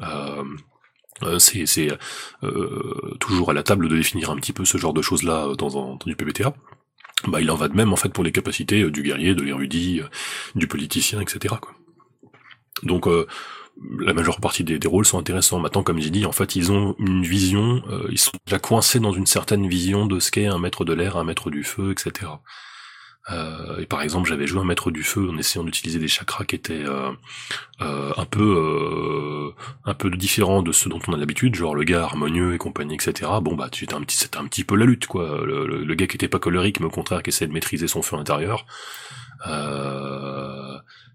Euh, euh, c'est euh, toujours à la table de définir un petit peu ce genre de choses-là euh, dans, un, du PBTA. Bah, il en va de même en fait pour les capacités du guerrier, de l'érudit, du politicien, etc. Quoi. Donc la majeure partie des, rôles sont intéressants. Maintenant, comme j'ai dit, en fait, ils ont une vision, ils sont déjà coincés dans une certaine vision de ce qu'est un maître de l'air, un maître du feu, etc. Euh, et par exemple, j'avais joué un maître du feu en essayant d'utiliser des chakras qui étaient euh, euh, un peu un peu différents de ceux dont on a l'habitude, genre le gars harmonieux et compagnie, etc. Bon bah c'était un petit c'était un petit peu la lutte quoi. Le, le, gars qui était pas colérique, mais au contraire qui essayait de maîtriser son feu intérieur.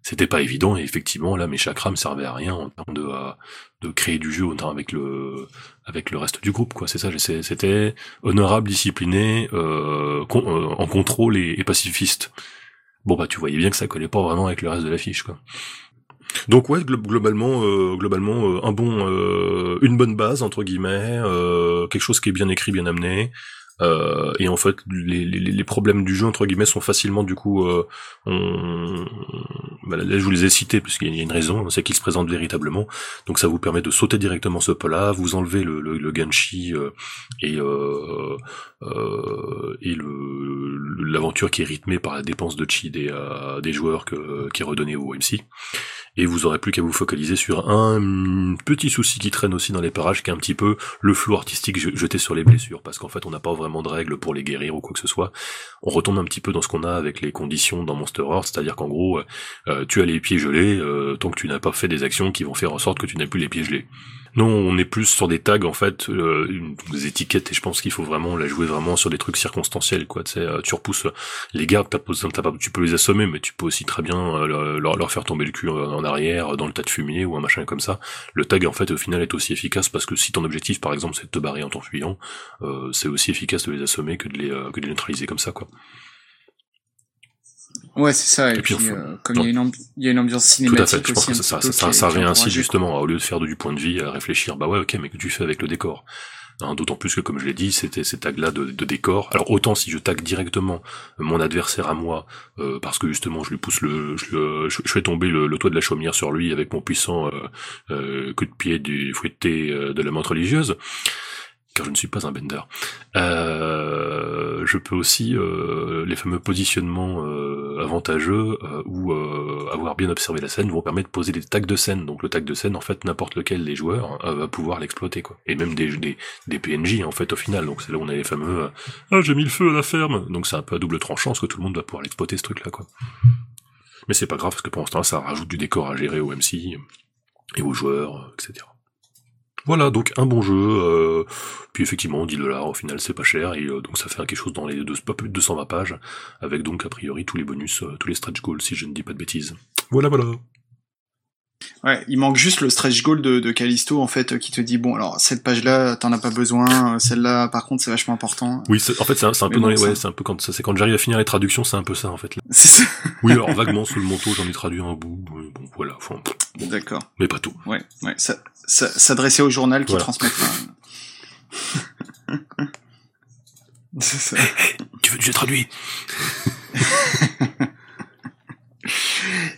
Euh, c'était pas évident et effectivement là mes chakras me servaient à rien en termes de, euh, de créer du jeu avec le avec le reste du groupe quoi. C'est ça c'était honorable discipliné euh, euh, en contrôle et, pacifiste. Bon bah tu voyais bien que ça collait pas vraiment avec le reste de la fiche quoi. Donc ouais globalement globalement un bon une bonne base entre guillemets quelque chose qui est bien écrit bien amené euh, et en fait, les, les, les, problèmes du jeu entre guillemets sont facilement du coup, euh, on... Là je vous les ai cités parce qu'il y a une raison, c'est qu'ils se présentent véritablement. Donc ça vous permet de sauter directement ce pas-là, vous enlevez le, le, le ganchi euh, et euh, euh, et le l'aventure qui est rythmée par la dépense de chi des des joueurs que, qui est redonnée au MC et vous aurez plus qu'à vous focaliser sur un petit souci qui traîne aussi dans les parages, qui est un petit peu le flou artistique jeté sur les blessures, parce qu'en fait on n'a pas vraiment de règles pour les guérir ou quoi que ce soit. On retombe un petit peu dans ce qu'on a avec les conditions dans Monster Hearts, c'est-à-dire qu'en gros, euh, tu as les pieds gelés euh, tant que tu n'as pas fait des actions qui vont faire en sorte que tu n'as plus les pieds gelés. Non, on est plus sur des tags en fait, euh, des étiquettes et je pense qu'il faut vraiment la jouer vraiment sur des trucs circonstanciels quoi. Tu euh, tu repousses les gardes, t'as, t'as tu peux les assommer, mais tu peux aussi très bien euh, leur, faire tomber le cul en arrière dans le tas de fumier ou un machin comme ça. Le tag en fait au final est aussi efficace parce que si ton objectif par exemple c'est de te barrer en t'enfuyant, c'est aussi efficace de les assommer que de les que de les neutraliser comme ça quoi. Ouais, c'est ça. Et, puis, euh, comme il y, a une il y a une ambiance cinématique Tout à fait. Je pense que ça, ça, ça, ça réincite justement, au lieu de faire du point de vie, à réfléchir, bah ouais, ok, mais que tu fais avec le décor hein, D'autant plus que, comme je l'ai dit, c'était ces tags-là de, de, décor. Alors autant si je tag directement mon adversaire à moi, euh, parce que justement je lui pousse le, je, je, fais tomber le, toit de la chaumière sur lui avec mon puissant euh, euh coup de pied du fouetté de la menthe religieuse car je ne suis pas un bender. Euh, je peux aussi euh, les fameux positionnements euh, avantageux ou avoir bien observé la scène vont permettre de poser des tags de scène. Donc le tag de scène, en fait, n'importe lequel des joueurs va pouvoir l'exploiter, quoi. Et même des, PNJ, en fait, au final. Donc c'est là où on a les fameux Ah, j'ai mis le feu à la ferme Donc c'est un peu à double tranchant, parce que tout le monde va pouvoir l'exploiter, ce truc-là, quoi. Mais c'est pas grave, parce que pour l'instant, ça rajoute du décor à gérer au MC et aux joueurs, etc. Voilà, donc un bon jeu, euh, puis effectivement 10 dollars au final c'est pas cher, et euh, donc ça fait quelque chose dans les deux, pas plus de 220 pages, avec donc a priori tous les bonus, euh, tous les stretch goals si je ne dis pas de bêtises. Voilà voilà. Ouais, il manque juste le stretch goal de, de Callisto en fait qui te dit bon alors cette page là t'en as pas besoin, celle-là par contre c'est vachement important. Oui, en fait c'est un, peu dans les, ouais, c'est un peu quand c'est quand j'arrive à finir les traductions c'est un peu ça en fait. Ça. oui alors vaguement sous le manteau j'en ai traduit un bout, bon voilà. Enfin, D'accord. Mais pas tout. Ouais ouais ça s'adresser au journal qui voilà. transmettra. c'est ça. tu veux que je traduis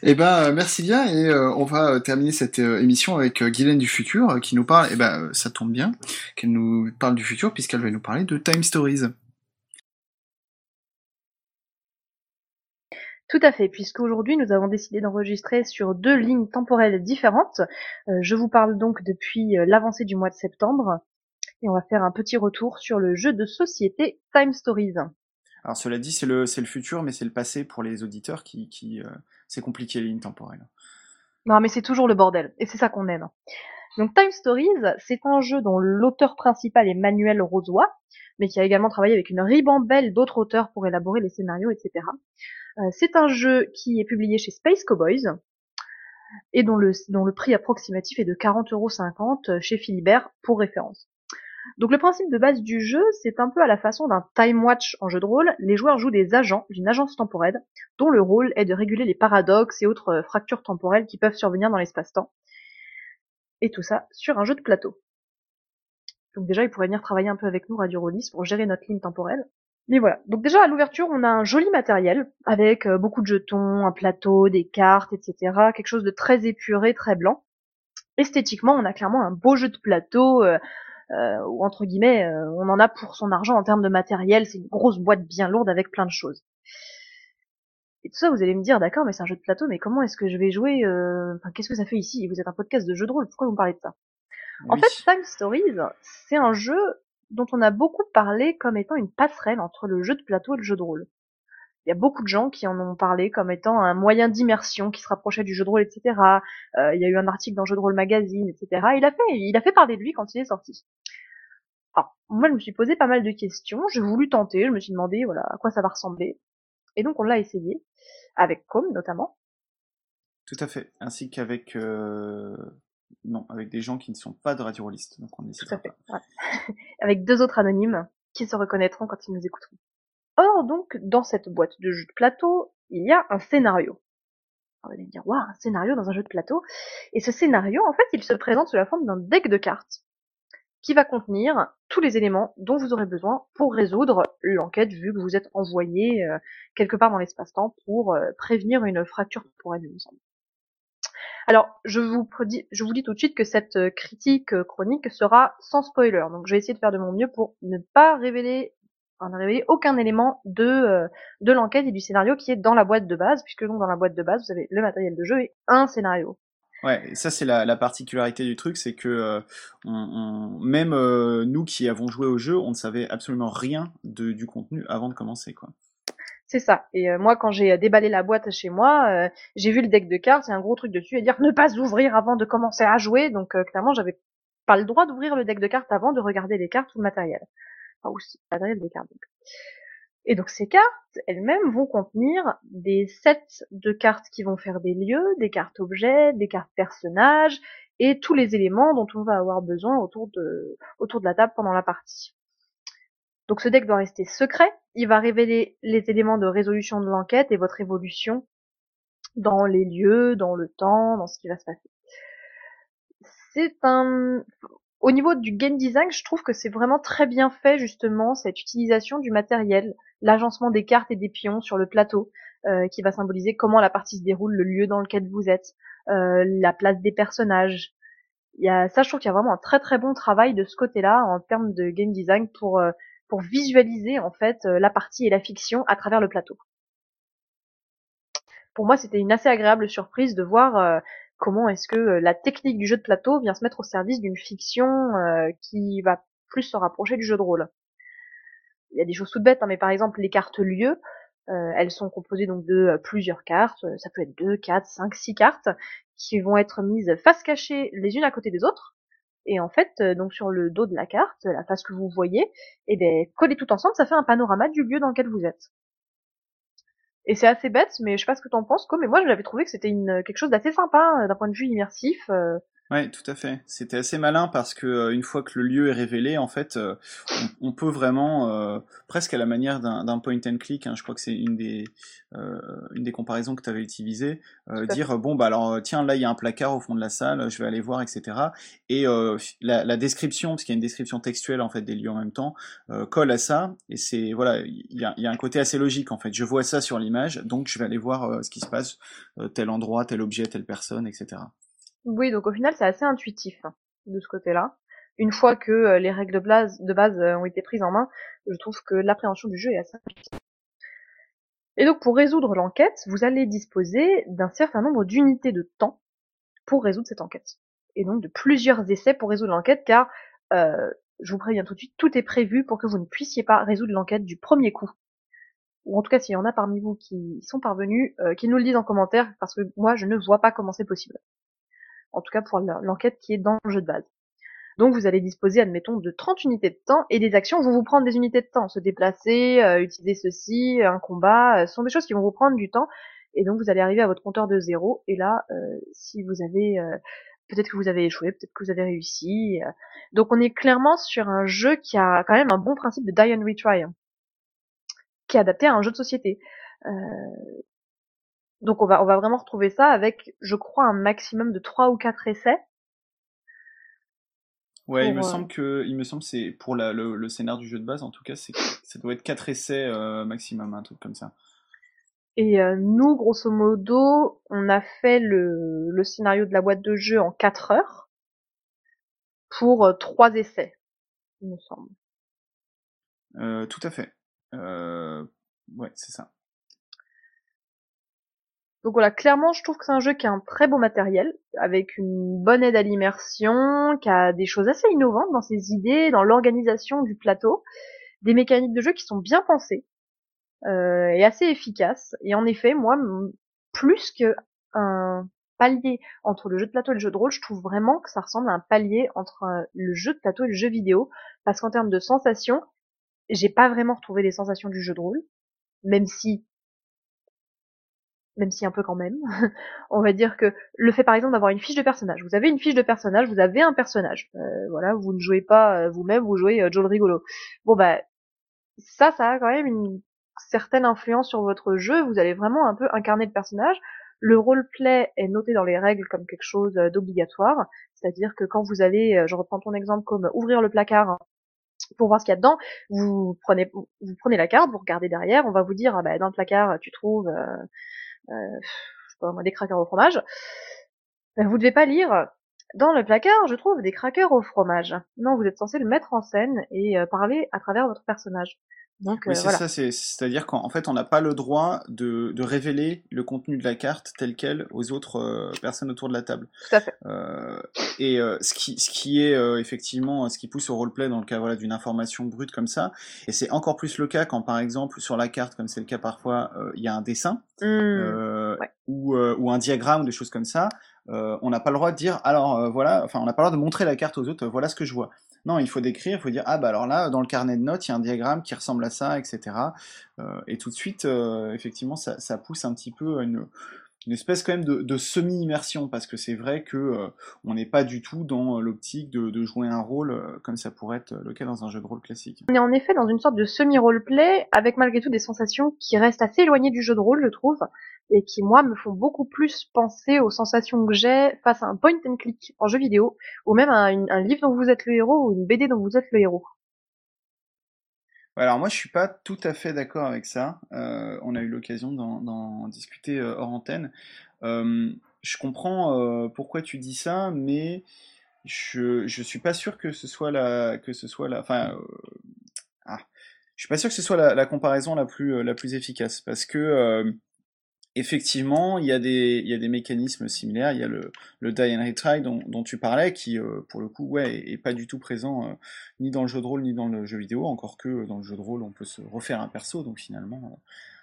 Eh ben, merci bien et on va terminer cette émission avec Guylaine du futur qui nous parle. Eh ben, ça tombe bien qu'elle nous parle du futur puisqu'elle va nous parler de Time Stories. Tout à fait, puisqu'aujourd'hui nous avons décidé d'enregistrer sur deux lignes temporelles différentes. Euh, je vous parle donc depuis euh, l'avancée du mois de septembre, et on va faire un petit retour sur le jeu de société Time Stories. Alors cela dit, c'est le, c'est le futur, mais c'est le passé pour les auditeurs qui, qui euh, c'est compliqué les lignes temporelles. Non, mais c'est toujours le bordel, et c'est ça qu'on aime. Donc Time Stories, c'est un jeu dont l'auteur principal est Manuel Rosoy, mais qui a également travaillé avec une ribambelle d'autres auteurs pour élaborer les scénarios, etc. Euh, c'est un jeu qui est publié chez Space Cowboys et dont le, dont le prix approximatif est de 40,50€ chez Philibert pour référence. Donc le principe de base du jeu, c'est un peu à la façon d'un time watch en jeu de rôle. Les joueurs jouent des agents d'une agence temporelle dont le rôle est de réguler les paradoxes et autres euh, fractures temporelles qui peuvent survenir dans l'espace-temps. Et tout ça sur un jeu de plateau. Donc déjà, ils pourraient venir travailler un peu avec nous, Radio Rollis, pour gérer notre ligne temporelle. Mais voilà. Donc déjà à l'ouverture, on a un joli matériel avec euh, beaucoup de jetons, un plateau, des cartes, etc. Quelque chose de très épuré, très blanc. Esthétiquement, on a clairement un beau jeu de plateau. Euh, euh où entre guillemets, euh, on en a pour son argent en termes de matériel. C'est une grosse boîte bien lourde avec plein de choses. Et tout ça, vous allez me dire, d'accord, mais c'est un jeu de plateau, mais comment est-ce que je vais jouer enfin, Qu'est-ce que ça fait ici? Vous êtes un podcast de jeu de rôle, pourquoi vous me parlez de ça? En fait, Time Stories, c'est un jeu dont on a beaucoup parlé comme étant une passerelle entre le jeu de plateau et le jeu de rôle. Il y a beaucoup de gens qui en ont parlé comme étant un moyen d'immersion qui se rapprochait du jeu de rôle, etc. Euh, il y a eu un article dans Jeu de rôle magazine, etc. Il a fait, il a fait parler de lui quand il est sorti. Alors, moi, je me suis posé pas mal de questions. J'ai voulu tenter. Je me suis demandé, voilà, à quoi ça va ressembler. Et donc, on l'a essayé avec Com notamment. Tout à fait, ainsi qu'avec euh, non, avec des gens qui ne sont pas de radio Donc on Tout à fait. avec deux autres anonymes qui se reconnaîtront quand ils nous écouteront. Or, donc, dans cette boîte de jeu de plateau, il y a un scénario. On va me dire, waouh, un scénario dans un jeu de plateau. Et ce scénario, en fait, il se présente sous la forme d'un deck de cartes qui va contenir tous les éléments dont vous aurez besoin pour résoudre l'enquête vu que vous êtes envoyé euh, quelque part dans l'espace-temps pour euh, prévenir une fracture pour elle, il me semble. Alors, je vous, je vous dis tout de suite que cette euh, critique chronique sera sans spoiler. Donc, je vais essayer de faire de mon mieux pour ne pas révéler, enfin, ne révéler aucun élément de, euh, de l'enquête et du scénario qui est dans la boîte de base, puisque donc dans la boîte de base, vous avez le matériel de jeu et un scénario. Ouais, et ça c'est la, la, particularité du truc, c'est que on, même nous qui avons joué au jeu, on ne savait absolument rien de, du contenu avant de commencer, quoi. C'est ça. Et euh, moi, quand j'ai déballé la boîte chez moi, euh, j'ai vu le deck de cartes, il y a un gros truc dessus, et dire ne pas ouvrir avant de commencer à jouer. Donc euh, clairement, j'avais pas le droit d'ouvrir le deck de cartes avant de regarder les cartes ou le matériel. Enfin, aussi, le matériel des cartes. Et donc ces cartes elles-mêmes vont contenir des sets de cartes qui vont faire des lieux, des cartes objets, des cartes personnages et tous les éléments dont on va avoir besoin autour de, autour de la table pendant la partie. Donc ce deck doit rester secret. Il va révéler les éléments de résolution de l'enquête et votre évolution dans les lieux, dans le temps, dans ce qui va se passer. C'est un, au niveau du game design, je trouve que c'est vraiment très bien fait justement cette utilisation du matériel, l'agencement des cartes et des pions sur le plateau, euh, qui va symboliser comment la partie se déroule, le lieu dans lequel vous êtes, euh, la place des personnages. Il y a, ça, je trouve qu'il y a vraiment un très très bon travail de ce côté-là en termes de game design pour euh, pour visualiser en fait euh, la partie et la fiction à travers le plateau. Pour moi, c'était une assez agréable surprise de voir euh, comment est-ce que euh, la technique du jeu de plateau vient se mettre au service d'une fiction qui va plus se rapprocher du jeu de rôle. Il y a des choses toutes bêtes, hein, mais par exemple les cartes lieux, elles sont composées donc de plusieurs cartes, ça peut être deux, quatre, cinq, six cartes, qui vont être mises face cachée les unes à côté des autres, et en fait, euh, donc sur le dos de la carte, la face que vous voyez, et eh ben collé tout ensemble, ça fait un panorama du lieu dans lequel vous êtes. Et c'est assez bête, mais je sais pas ce que t'en penses, quoi, mais moi je l'avais trouvé que c'était une quelque chose d'assez sympa euh, d'un point de vue immersif. Euh, Ouais, tout à fait. C'était assez malin parce que euh, une fois que le lieu est révélé, en fait, euh, on, on, peut vraiment, euh, presque à la manière d'un point and click, hein, je crois que c'est une des une des comparaisons que tu avais utilisées, dire bon bah alors tiens là il y a un placard au fond de la salle, je vais aller voir, etc. Et la, la, description, parce qu'il y a une description textuelle en fait des lieux en même temps, colle à ça. Et c'est voilà, il y a, y a, un côté assez logique en fait. Je vois ça sur l'image, donc je vais aller voir ce qui se passe, tel endroit, tel objet, telle personne, etc. Oui, donc au final, c'est assez intuitif hein, de ce côté-là. Une fois que euh, les règles de base, euh, ont été prises en main, je trouve que l'appréhension du jeu est assez intuitive. Et donc pour résoudre l'enquête, vous allez disposer d'un certain nombre d'unités de temps pour résoudre cette enquête. Et donc de plusieurs essais pour résoudre l'enquête, car euh, je vous préviens tout de suite, tout est prévu pour que vous ne puissiez pas résoudre l'enquête du premier coup. Ou en tout cas, s'il y en a parmi vous qui sont parvenus, euh, qu'ils nous le disent en commentaire, parce que moi, je ne vois pas comment c'est possible en tout cas pour l'enquête qui est dans le jeu de base. Donc vous allez disposer, admettons, de 30 unités de temps et des actions vont vous prendre des unités de temps. Se déplacer, euh, utiliser ceci, un combat, euh, ce sont des choses qui vont vous prendre du temps. Et donc vous allez arriver à votre compteur de zéro. Et là, euh, si vous avez... peut-être que vous avez échoué, peut-être que vous avez réussi. Donc on est clairement sur un jeu qui a quand même un bon principe de die and retry. Hein, qui est adapté à un jeu de société. Donc on va, on va vraiment retrouver ça avec, je crois, un maximum de 3 ou 4 essais. Ouais, il me euh, semble que, il me semble c'est pour la, le, scénario du jeu de base, en tout cas, c'est ça doit être 4 essais euh, maximum, un truc comme ça. Et euh, nous, grosso modo, on a fait le, le scénario de la boîte de jeu en 4 heures pour 3 essais, il me semble. tout à fait. ouais, c'est ça. Donc voilà, clairement, je trouve que c'est un jeu qui a un très beau matériel, avec une bonne aide à l'immersion, qui a des choses assez innovantes dans ses idées, dans l'organisation du plateau, des mécaniques de jeu qui sont bien pensées euh, et assez efficaces. Et en effet, moi, plus que un palier entre le jeu de plateau et le jeu de rôle, je trouve vraiment que ça ressemble à un palier entre euh, le jeu de plateau et le jeu vidéo, parce qu'en termes de sensations, j'ai pas vraiment retrouvé les sensations du jeu de rôle, même si même si un peu quand même. on va dire que le fait par exemple d'avoir une fiche de personnage. Vous avez une fiche de personnage, vous avez un personnage. Euh, voilà, vous ne jouez pas euh, vous-même, vous jouez euh, Joe le rigolo. Bon bah ça, ça a quand même une certaine influence sur votre jeu. Vous allez vraiment un peu incarner le personnage. Le roleplay est noté dans les règles comme quelque chose d'obligatoire, c'est-à-dire que quand vous allez, je reprends ton exemple comme ouvrir le placard pour voir ce qu'il y a dedans, vous prenez vous prenez la carte, vous regardez derrière, on va vous dire ah bah, dans le placard tu trouves je sais pas moi, des crackers au fromage. Ben, vous devez pas lire dans le placard, je trouve des crackers au fromage. Non, vous êtes censé le mettre en scène et euh, parler à travers votre personnage. Donc, oui, euh, c'est ça, c'est-à-dire qu'en fait, on n'a pas le droit de, de, révéler le contenu de la carte tel quel aux autres euh, personnes autour de la table. Tout à fait. Euh, et ce, qui, ce qui est effectivement ce qui pousse au roleplay dans le cas voilà, d'une information brute comme ça, et c'est encore plus le cas quand, par exemple, sur la carte, comme c'est le cas parfois, il y a un dessin mmh. ou, ou un diagramme ou des choses comme ça. On n'a pas le droit de dire, alors voilà, enfin, on n'a pas le droit de montrer la carte aux autres, voilà ce que je vois. Non, il faut décrire, il faut dire, ah bah alors là, dans le carnet de notes, il y a un diagramme qui ressemble à ça, etc. Euh, et tout de suite, euh, effectivement, ça, ça, pousse un petit peu à une, une espèce quand même de, de semi-immersion, parce que c'est vrai que euh, on n'est pas du tout dans l'optique de, de, jouer un rôle euh, comme ça pourrait être le cas dans un jeu de rôle classique. On est en effet dans une sorte de semi-roleplay, avec malgré tout des sensations qui restent assez éloignées du jeu de rôle, je trouve, et qui moi me font beaucoup plus penser aux sensations que j'ai face à un point and click en jeu vidéo, ou même à un livre dont vous êtes le héros, ou une BD dont vous êtes le héros. Alors moi je suis pas tout à fait d'accord avec ça. Euh, on a eu l'occasion d'en discuter euh, hors antenne. Euh, je comprends pourquoi tu dis ça, mais je je suis pas sûr que ce soit la que ce soit la enfin ah, je suis pas sûr que ce soit la, la comparaison la plus la plus efficace parce que effectivement, il y, a des, mécanismes similaires. Il y a le, die and retry dont, tu parlais, qui, euh, pour le coup, ouais, est, pas du tout présent euh, ni dans le jeu de rôle ni dans le jeu vidéo. Encore que euh, dans le jeu de rôle, on peut se refaire un perso, donc finalement,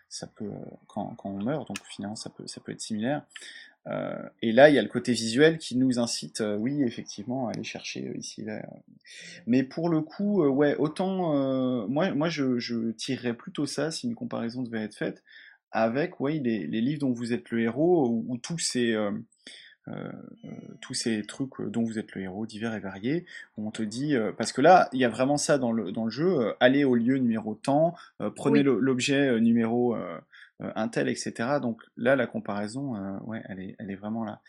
ça peut, quand, on meurt, donc finalement, ça peut, être similaire. et là, il y a le côté visuel qui nous incite, oui, effectivement, à aller chercher ici là. Mais pour le coup, ouais, autant, moi, moi, je tirerais plutôt ça si une comparaison devait être faite avec oui, les, livres dont vous êtes le héros, où, tous ces, euh, tous ces trucs dont vous êtes le héros, divers et variés, où on te dit, parce que là, il y a vraiment ça dans le, dans le jeu, allez au lieu numéro temps, prenez l'objet numéro un tel, etc. Donc là, la comparaison, ouais, elle est, elle est vraiment là.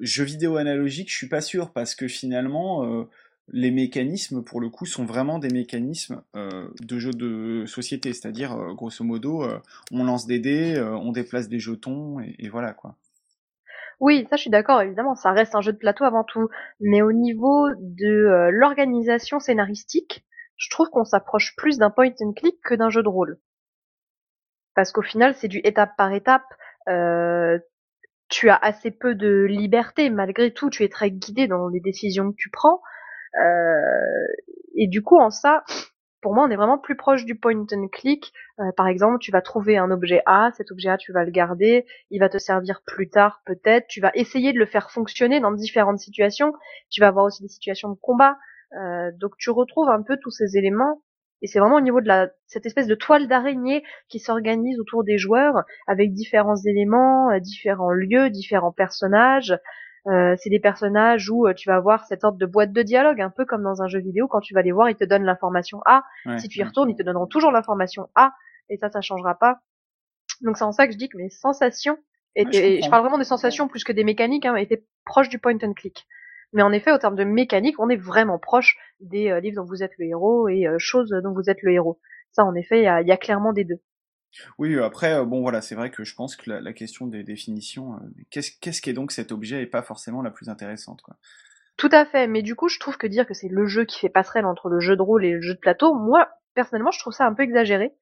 jeux vidéo analogique, je suis pas sûr, parce que finalement les mécanismes, pour le coup, sont vraiment des mécanismes euh, de jeu de société. C'est-à-dire, euh, grosso modo, euh, on lance des dés, on déplace des jetons, et, voilà quoi. Oui, ça je suis d'accord, évidemment, ça reste un jeu de plateau avant tout. Mais au niveau de l'organisation scénaristique, je trouve qu'on s'approche plus d'un point and click que d'un jeu de rôle. Parce qu'au final, c'est du étape par étape. tu as assez peu de liberté, malgré tout, tu es très guidé dans les décisions que tu prends. Euh, et du coup, en ça, pour moi, on est vraiment plus proche du point and click. Euh, par exemple, tu vas trouver un objet A, cet objet A, tu vas le garder, il va te servir plus tard peut-être. Tu vas essayer de le faire fonctionner dans différentes situations. Tu vas avoir aussi des situations de combat. Euh, donc tu retrouves un peu tous ces éléments. Et c'est vraiment au niveau de cette espèce de toile d'araignée qui s'organise autour des joueurs avec différents éléments, différents lieux, différents personnages, euh, c'est des personnages où euh, tu vas avoir cette sorte de boîte de dialogue, un peu comme dans un jeu vidéo. Quand tu vas les voir, ils te donnent l'information A. si tu y retournes, ils te donneront toujours l'information A. Et ça, ça changera pas. Donc c'est en ça que je dis que mes sensations étaient, je, parle vraiment des sensations plus que des mécaniques, hein, étaient proches du point and click. Mais en effet, au terme de mécanique, on est vraiment proche des euh, livres dont vous êtes le héros et choses dont vous êtes le héros. Ça, en effet, il y a clairement des deux. Oui, après, euh, bon voilà, c'est vrai que je pense que la, question des définitions, euh, qu'est-ce qu'est-ce qu'est donc cet objet est pas forcément la plus intéressante, quoi. Tout à fait, mais du coup, je trouve que dire que c'est le jeu qui fait passerelle entre le jeu de rôle et le jeu de plateau, moi, personnellement, je trouve ça un peu exagéré.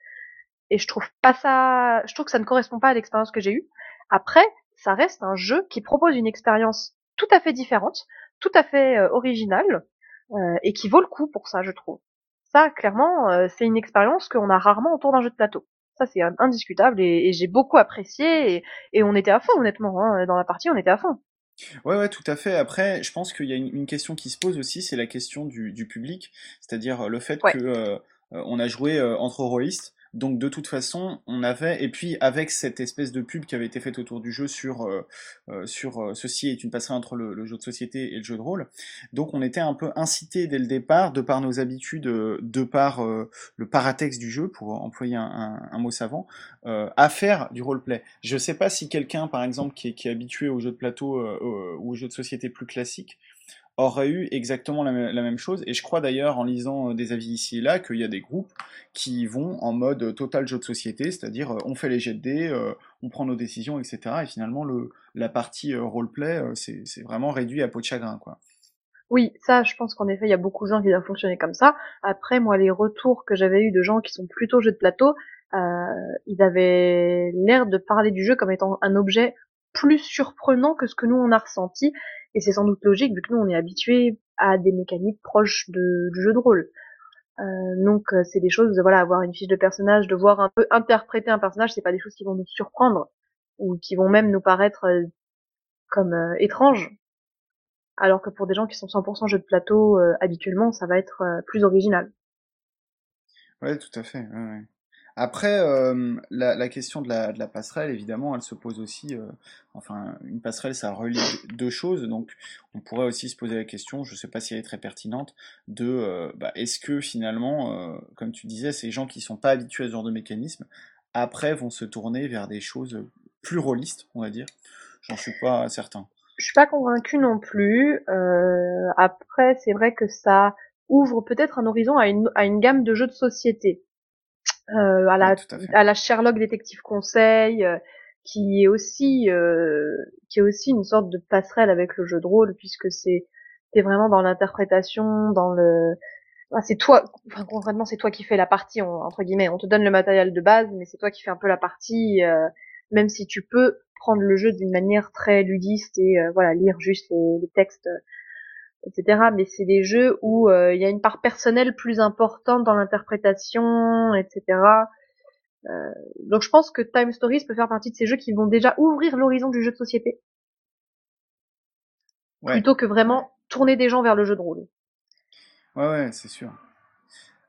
Et je trouve pas ça, je trouve que ça ne correspond pas à l'expérience que j'ai eue. Après, ça reste un jeu qui propose une expérience tout à fait différente, tout à fait euh, originale, et qui vaut le coup pour ça, je trouve. Ça, clairement, c'est une expérience qu'on a rarement autour d'un jeu de plateau. Ça, c'est indiscutable et, j'ai beaucoup apprécié et, on était à fond, honnêtement. Hein, dans la partie, on était à fond. Ouais, ouais, tout à fait. Après, je pense qu'il y a une, question qui se pose aussi, c'est la question du, public, c'est-à-dire le fait qu'on que euh, on a joué euh, entre rôlistes donc de toute façon, on avait et puis avec cette espèce de pub qui avait été faite autour du jeu sur euh, euh, sur euh, ceci est une passerelle entre le, jeu de société et le jeu de rôle. Donc on était un peu incité dès le départ, de par nos habitudes, de par le paratexte du jeu, pour employer un, mot savant, à faire du roleplay. Je sais pas si quelqu'un, par exemple, qui est, qui est habitué aux jeux de plateau ou aux jeux de société plus classiques, aurait eu exactement la, même chose. Et je crois d'ailleurs, en lisant euh, des avis ici et là, qu'il y a des groupes qui vont en mode total jeu de société, c'est-à-dire euh, on fait les jets de dés, euh, on prend nos décisions, etc. Et finalement, le, la partie roleplay, c'est vraiment réduit à peau de chagrin, quoi. Oui, ça, je pense qu'en effet, il y a beaucoup de gens qui doivent fonctionner comme ça. Après, moi, les retours que j'avais eu de gens qui sont plutôt jeux de plateau, ils avaient l'air de parler du jeu comme étant un objet plus surprenant que ce que nous on a ressenti et c'est sans doute logique vu que nous on est habitué à des mécaniques proches de, du jeu de rôle. Euh, donc euh, c'est des choses, voilà, avoir une fiche de personnage, de voir un peu interpréter un personnage, c'est pas des choses qui vont nous surprendre ou qui vont même nous paraître euh, comme étranges. Alors que pour des gens qui sont 100% jeux de plateau habituellement, ça va être plus original. Ouais, tout à fait. Ouais, après, euh, la, question de la, passerelle, évidemment, elle se pose aussi. Euh, enfin, une passerelle, ça relie deux choses. Donc, on pourrait aussi se poser la question, je ne sais pas si elle est très pertinente, de euh, bah, est-ce que finalement, comme tu disais, ces gens qui ne sont pas habitués à ce genre de mécanisme, après vont se tourner vers des choses plus rôlistes, on va dire? J'en suis pas certain. Je suis pas convaincu non plus. après, c'est vrai que ça ouvre peut-être un horizon à une gamme de jeux de société euh, à, la, à, la Sherlock détective conseil, euh, qui est aussi euh, qui est aussi une sorte de passerelle avec le jeu de rôle puisque c'est t'es vraiment dans l'interprétation, dans le c'est toi, enfin concrètement c'est toi qui fais la partie entre guillemets. On te donne le matériel de base, mais c'est toi qui fais un peu la partie, même si tu peux prendre le jeu d'une manière très ludiste et voilà lire juste les, les textes etc. Mais c'est des jeux où euh, il y a une part personnelle plus importante dans l'interprétation, etc. Euh, donc je pense que Time Stories peut faire partie de ces jeux qui vont déjà ouvrir l'horizon du jeu de société. Plutôt que vraiment tourner des gens vers le jeu de rôle. Ouais, ouais, c'est sûr.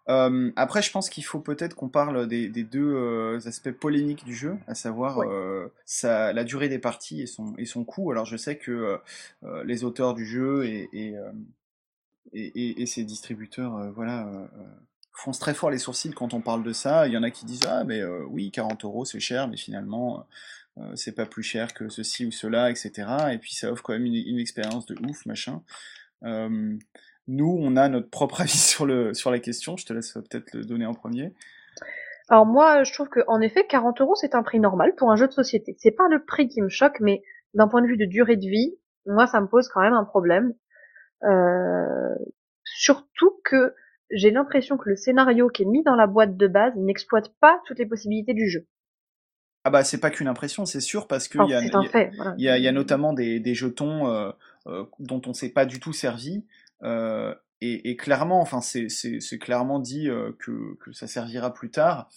Euh, après, je pense qu'il faut peut-être qu'on parle des, des deux euh, aspects polémiques du jeu, à savoir euh, sa, la durée des parties et son, et son coût. Alors, je sais que euh, euh, les auteurs du jeu et, et, euh, et, et- ses distributeurs, voilà, froncent très fort les sourcils quand on parle de ça. Il y en a qui disent ah mais euh, oui, 40 euros c'est cher, mais finalement euh, c'est pas plus cher que ceci ou cela, etc. Et puis ça offre quand même une, une expérience de ouf, machin. Euh, nous, on a notre propre avis sur, le, sur la question. Je te laisse peut-être le donner en premier. Alors moi, je trouve que en effet, 40 euros, c'est un prix normal pour un jeu de société. C'est pas le prix qui me choque, mais d'un point de vue de durée de vie, moi, ça me pose quand même un problème. Euh, surtout que j'ai l'impression que le scénario qui est mis dans la boîte de base n'exploite pas toutes les possibilités du jeu. Ah bah c'est pas qu'une impression, c'est sûr, parce qu'il y a, y a- fait. Voilà. il y a- il y a notamment des, des jetons euh, euh, dont on s'est pas du tout servi. Euh, et, et clairement, enfin c'est clairement dit euh, que, que ça servira plus tard.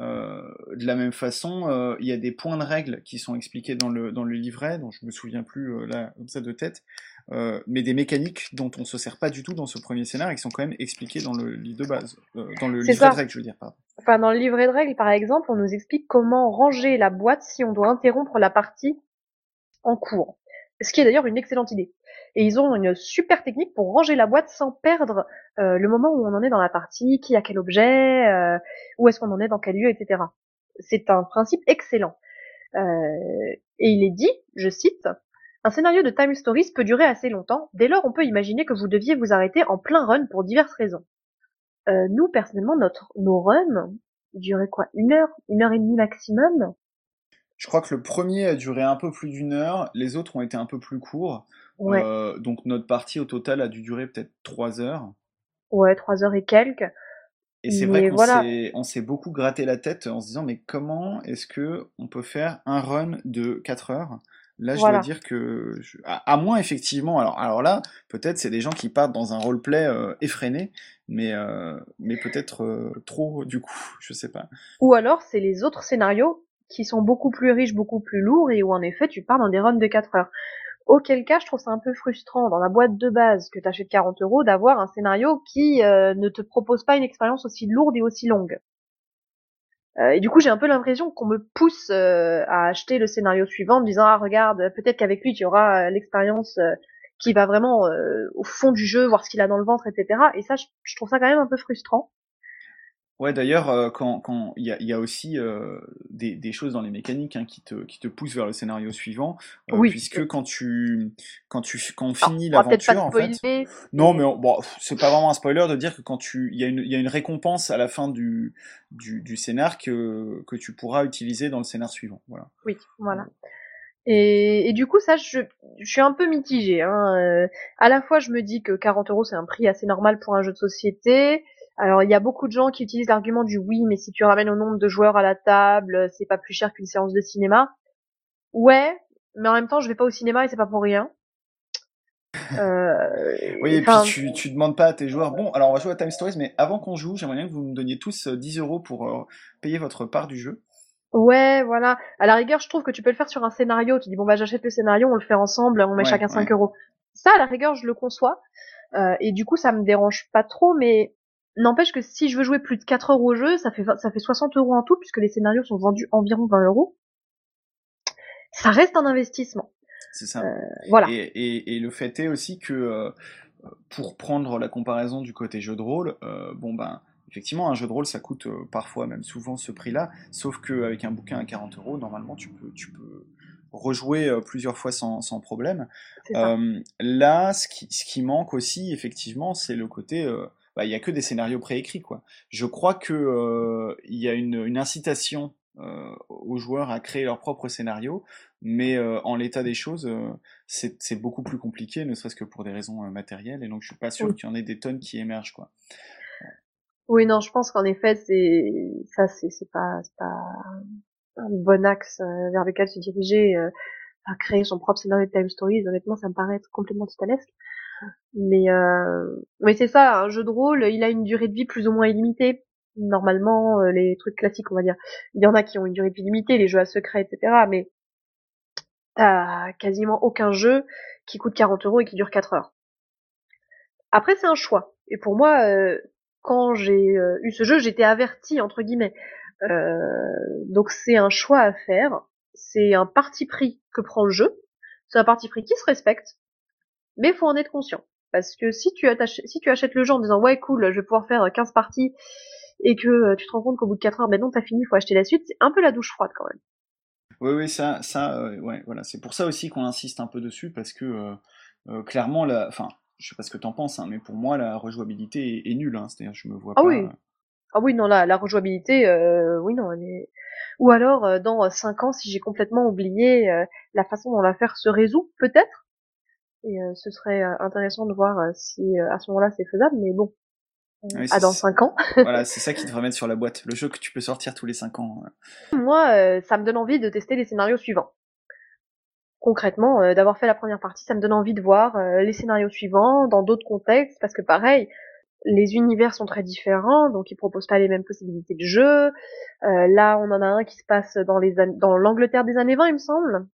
Euh, de la même façon, euh, il y a des points de règles qui sont expliqués dans le, dans le livret, dont je me souviens plus euh, là comme ça de tête, euh, mais des mécaniques dont on se sert pas du tout dans ce premier scénario et qui sont quand même expliquées dans le livre de base, euh, dans le livret ça. de règles, je veux dire, pardon. Enfin, dans le livret de règles, par exemple, on nous explique comment ranger la boîte si on doit interrompre la partie en cours. Ce qui est d'ailleurs une excellente idée. Et ils ont une super technique pour ranger la boîte sans perdre euh, le moment où on en est dans la partie, qui a quel objet, euh, où est-ce qu'on en est, dans quel lieu, etc. C'est un principe excellent. Euh, et il est dit, je cite, un scénario de Time Stories peut durer assez longtemps, dès lors on peut imaginer que vous deviez vous arrêter en plein run pour diverses raisons. Euh, nous, personnellement, notre, nos runs duraient quoi? Une heure? Une heure et demie maximum? Je crois que le premier a duré un peu plus d'une heure, les autres ont été un peu plus courts. Ouais, Euh, donc notre partie au total a dû durer peut-être trois heures. ouais, trois heures et quelques. Et c'est vrai qu'on voilà. s'est, beaucoup gratté la tête en se disant mais comment est-ce que on peut faire un run de 4 heures? Là, je Voilà. dois dire que, je- à, à moins effectivement, alors, alors là, peut-être c'est des gens qui partent dans un roleplay euh, effréné, mais, euh, mais peut-être euh, trop du coup, je sais pas. Ou alors, c'est les autres scénarios qui sont beaucoup plus riches, beaucoup plus lourds, et où en effet, tu pars dans des runs de 4 heures. Auquel cas, je trouve ça un peu frustrant dans la boîte de base que t'achètes 40 euros d'avoir un scénario qui euh, ne te propose pas une expérience aussi lourde et aussi longue. Euh, et du coup, j'ai un peu l'impression qu'on me pousse euh, à acheter le scénario suivant en me disant ah regarde, peut-être qu'avec lui tu auras l'expérience qui va vraiment au fond du jeu, voir ce qu'il a dans le ventre, etc. Et ça, je trouve ça quand même un peu frustrant. Ouais, d'ailleurs, euh, quand quand il y a, y a aussi euh, des, des choses dans les mécaniques hein, qui te qui te poussent vers le scénario suivant, euh, Oui. puisque quand tu quand tu quand on Alors, finit l'aventure, en fait. Non, mais on- bon, c'est pas vraiment un spoiler de dire que quand tu, il y a une, il y a une récompense à la fin du, du, du scénar que, que tu pourras utiliser dans le scénar suivant. Voilà. Oui, voilà. Et, et du coup, ça, je, je suis un peu mitigée. Hein. Euh, à la fois, je me dis que 40 euros, c'est un prix assez normal pour un jeu de société. Alors, il y a beaucoup de gens qui utilisent l'argument du oui, mais si tu ramènes au nombre de joueurs à la table, c'est pas plus cher qu'une séance de cinéma. Ouais, mais en même temps, je vais pas au cinéma et c'est pas pour rien. Euh, Oui, et enfin, puis tu, tu demandes pas à tes joueurs, bon, alors on va jouer à Time Stories, mais avant qu'on joue, j'aimerais bien que vous me donniez tous euh, 10 euros pour euh, payer votre part du jeu. Ouais, voilà. À la rigueur, je trouve que tu peux le faire sur un scénario. Tu dis bon bah j'achète le scénario, on le fait ensemble, on met Ouais, chacun ouais. 5 euros. Ça, à la rigueur, je le conçois. Euh, et du coup, ça me dérange pas trop, mais n'empêche que si je veux jouer plus de 4 heures au jeu, ça fait ça fait 60 euros en tout, puisque les scénarios sont vendus environ 20 euros. Ça reste un investissement. C'est ça. Voilà. Et, et, et le fait est aussi que, euh, pour prendre la comparaison du côté jeu de rôle, euh, bon ben, effectivement, un jeu de rôle, ça coûte euh, parfois même souvent ce prix-là, sauf qu'avec un bouquin à 40 euros, normalement, tu peux, tu peux rejouer euh, plusieurs fois sans, sans problème. Euh, là, ce qui, ce qui manque aussi, effectivement, c'est le côté. Bah, il y a que des scénarios préécrits, quoi. Je crois que euh, il y a une, une incitation euh, aux joueurs à créer leur propre scénario, mais euh, en l'état des choses, euh, c'est beaucoup plus compliqué, ne serait-ce que pour des raisons euh, matérielles, et donc je suis pas sûr Oui. qu'il y en ait des tonnes qui émergent, quoi. Oui, non, je pense qu'en effet, c'est ça, c'est pas, pas un bon axe euh, vers lequel se diriger. Euh, à créer son propre scénario de time stories, honnêtement, ça me paraît être complètement titanesque. Mais euh, mais c'est ça, un jeu de rôle, il a une durée de vie plus ou moins illimitée. Normalement, euh, les trucs classiques, on va dire, il y en a qui ont une durée de vie limitée, les jeux à secret, etc. Mais t'as quasiment aucun jeu qui coûte 40 euros et qui dure 4 heures. Après, c'est un choix. Et pour moi, euh, quand j'ai eu ce jeu, j'étais averti entre guillemets. Donc c'est un choix à faire, c'est un parti pris que prend le jeu, c'est un parti pris qui se respecte, mais faut en être conscient. Parce que si tu, si tu achètes le jeu en disant ouais cool, je vais pouvoir faire 15 parties et que euh, tu te rends compte qu'au bout de 4 heures, ben non, t'as fini, faut acheter la suite, c'est un peu la douche froide quand même. Oui, oui, ça, ça, ouais, voilà, c'est pour ça aussi qu'on insiste un peu dessus parce que clairement, la, enfin, je sais pas ce que t'en penses, hein, mais pour moi, la rejouabilité est, nulle. Hein, C'est-à-dire, je me vois ah pas. Oui. Ah oui, non, la, la rejouabilité, euh, oui, non, elle est... Ou alors, euh, dans 5 ans, si j'ai complètement oublié euh, la façon dont l'affaire se résout, peut-être. Et euh, ce serait intéressant de voir si à ce moment-là c'est faisable, mais bon. ah, dans 5 ans. voilà, c'est ça qui devrait mettre sur la boîte. Le jeu que tu peux sortir tous les 5 ans. Moi, ça me donne envie de tester les scénarios suivants concrètement, euh, d'avoir fait la première partie, ça me donne envie de voir euh, les scénarios suivants dans d'autres contextes, parce que pareil, les univers sont très différents, donc ils proposent pas les mêmes possibilités de jeu. Euh, là, on en a un qui se passe dans les dans l'Angleterre des années 20, il me semble.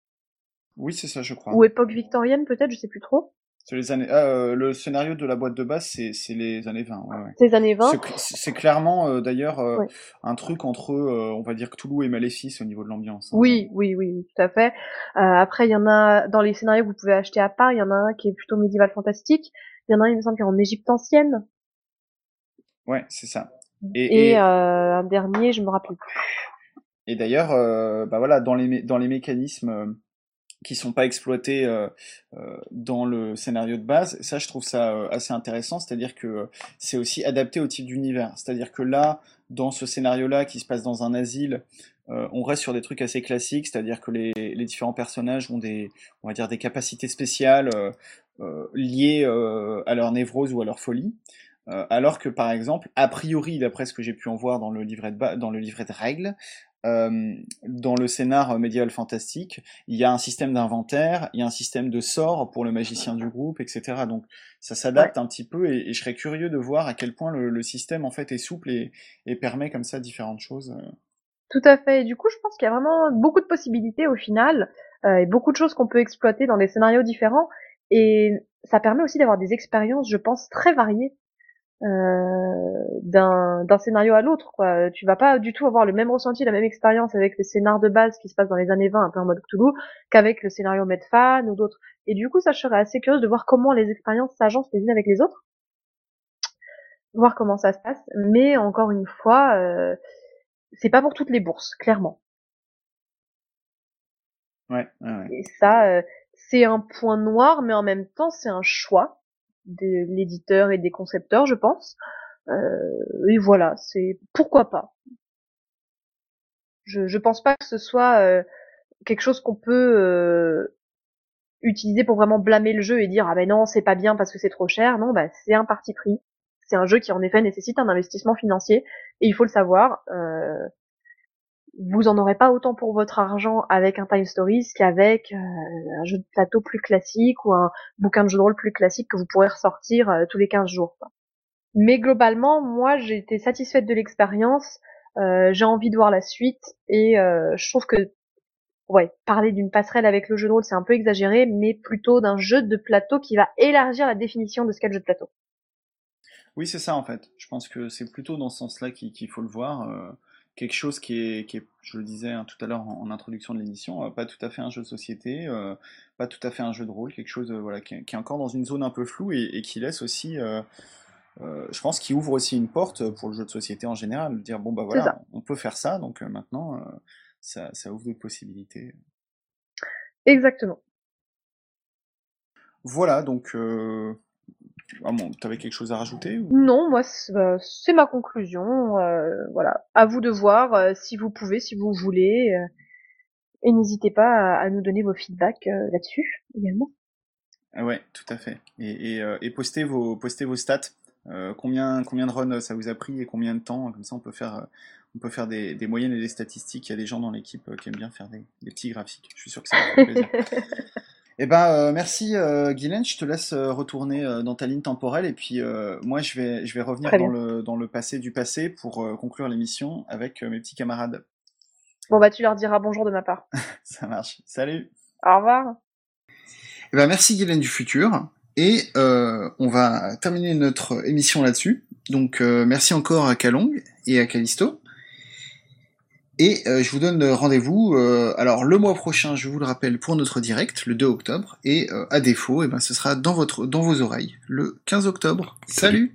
Oui, c'est ça, je crois. Ou époque victorienne, peut-être, je sais plus trop. C'est les années. Ah, euh, le scénario de la boîte de base, c'est les années 20. Ouais, ouais. C'est les années 20. C'est clairement euh, d'ailleurs euh, un truc entre, on va dire Cthulhu et Maléfice au niveau de l'ambiance. Hein. Oui, oui, oui, tout à fait. après, il y en a dans les scénarios que vous pouvez acheter à part. Il y en a un qui est plutôt médiéval fantastique. Il y en a un, il me semble, qui est en Égypte ancienne. Ouais, c'est ça. Et, et, un dernier, je me rappelle plus. Et d'ailleurs, bah voilà, dans les dans les mécanismes qui sont pas exploités euh, euh, dans le scénario de base. Ça, je trouve ça euh, assez intéressant, c'est-à-dire que c'est aussi adapté au type d'univers. C'est-à-dire que là, dans ce scénario-là, qui se passe dans un asile, on reste sur des trucs assez classiques, c'est-à-dire que les, différents personnages ont des, capacités spéciales liées à leur névrose ou à leur folie. alors que par exemple, a priori, d'après ce que j'ai pu en voir dans le livret dans le livret de règles, euh, dans le scénar médiéval fantastique, il y a un système d'inventaire, il y a un système de sorts pour le magicien du groupe, etc. Donc ça s'adapte un petit peu et, je serais curieux de voir à quel point le, système en fait est souple et, et, permet comme ça différentes choses. Euh. Tout à fait. Et du coup, je pense qu'il y a vraiment beaucoup de possibilités au final euh, et beaucoup de choses qu'on peut exploiter dans des scénarios différents. Et ça permet aussi d'avoir des expériences, je pense, très variées euh, d'un scénario à l'autre quoi. Tu vas pas du tout avoir le même ressenti la même expérience avec le scénar de base qui se passe dans les années 20 un peu en mode Cthulhu qu'avec le scénario Medfan ou d'autres. Et du coup ça je serais assez curieuse de voir comment les expériences s'agencent les unes avec les autres. Voir comment ça se passe. Mais encore une fois euh, c'est pas pour toutes les bourses clairement. Ouais, ouais, et ça euh, c'est un point noir mais en même temps c'est un choix de l'éditeur et des concepteurs, je pense. Euh, et voilà, c'est pourquoi pas. Je, je pense pas que ce soit euh, quelque chose qu'on peut euh, utiliser pour vraiment blâmer le jeu et dire ah ben non c'est pas bien parce que c'est trop cher. Non, bah c'est un parti pris. C'est un jeu qui en effet nécessite un investissement financier et il faut le savoir. Vous en aurez pas autant pour votre argent avec un Time Stories qu'avec euh, un jeu de plateau plus classique ou un bouquin de jeu de rôle plus classique que vous pourrez ressortir euh, tous les 15 jours. Mais globalement, moi, j'ai été satisfaite de l'expérience. Euh, j'ai envie de voir la suite et je trouve que ouais, parler d'une passerelle avec le jeu de rôle, c'est un peu exagéré, mais plutôt d'un jeu de plateau qui va élargir la définition de ce qu'est le jeu de plateau. Oui, c'est ça en fait. Je pense que c'est plutôt dans ce sens-là qu'il faut le voir quelque chose qui est, qui est, je le disais hein, tout à l'heure en, introduction de l'émission, euh, pas tout à fait un jeu de société, euh, pas tout à fait un jeu de rôle, quelque chose euh, voilà, qui, est encore dans une zone un peu floue et, qui laisse aussi, je pense, qui ouvre aussi une porte pour le jeu de société en général, dire bon bah voilà, on peut faire ça, donc maintenant ça, ça ouvre d'autres possibilités. Exactement. Voilà, donc ah bon, t'avais quelque chose à rajouter Non, moi bah, c'est ma conclusion. Euh, voilà, à vous de voir euh, si vous pouvez, si vous voulez, euh, et n'hésitez pas à, nous donner vos feedbacks là-dessus également. Ah ouais, tout à fait. Et, et, et postez vos postez vos stats. combien combien de runs ça vous a pris et combien de temps Comme ça, on peut faire on peut faire des, des moyennes et des statistiques. Il y a des gens dans l'équipe qui aiment bien faire des, des petits graphiques. Je suis sûr que ça va faire plaisir. Eh ben, euh, merci euh, Guylaine, je te laisse euh, retourner euh, dans ta ligne temporelle et puis moi je vais, je vais revenir dans le, dans le passé du passé pour conclure l'émission avec mes petits camarades. Bon bah tu leur diras bonjour de ma part. Ça marche. Salut. Au revoir. Eh ben, merci Guylaine du futur et on va terminer notre émission là-dessus. Donc euh, merci encore à Kalong et à Callisto. Et euh, je vous donne rendez-vous, euh, alors le mois prochain, je vous le rappelle, pour notre direct, le 2 octobre, et à défaut, eh ben, ce sera dans, votre, dans vos oreilles, le 15 octobre. Salut